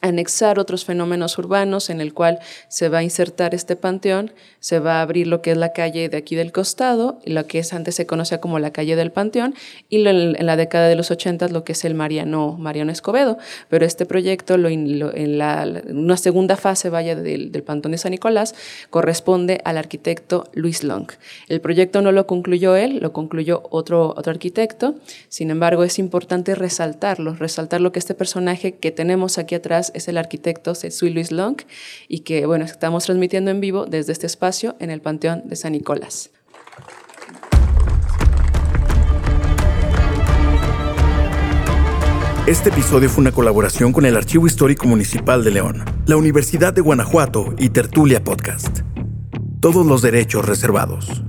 D: anexar otros fenómenos urbanos en el cual se va a insertar este panteón, se va a abrir lo que es la calle de aquí del costado, lo que es antes se conocía como la calle del panteón, y en la década de los 80 lo que es el Mariano, Mariano Escobedo. Pero este proyecto, lo, en la, una segunda fase vaya del, del, panteón de San Nicolás, corresponde al arquitecto Luis Long. El proyecto no lo concluyó él, lo concluyó otro, otro arquitecto, sin embargo es importante resaltarlo, resaltar lo que este personaje que tenemos aquí atrás es el arquitecto Cecil Luis Long y que bueno, estamos transmitiendo en vivo desde este espacio en el Panteón de San Nicolás.
A: Este episodio fue una colaboración con el Archivo Histórico Municipal de León, la Universidad de Guanajuato y Tertulia Podcast. Todos los derechos reservados.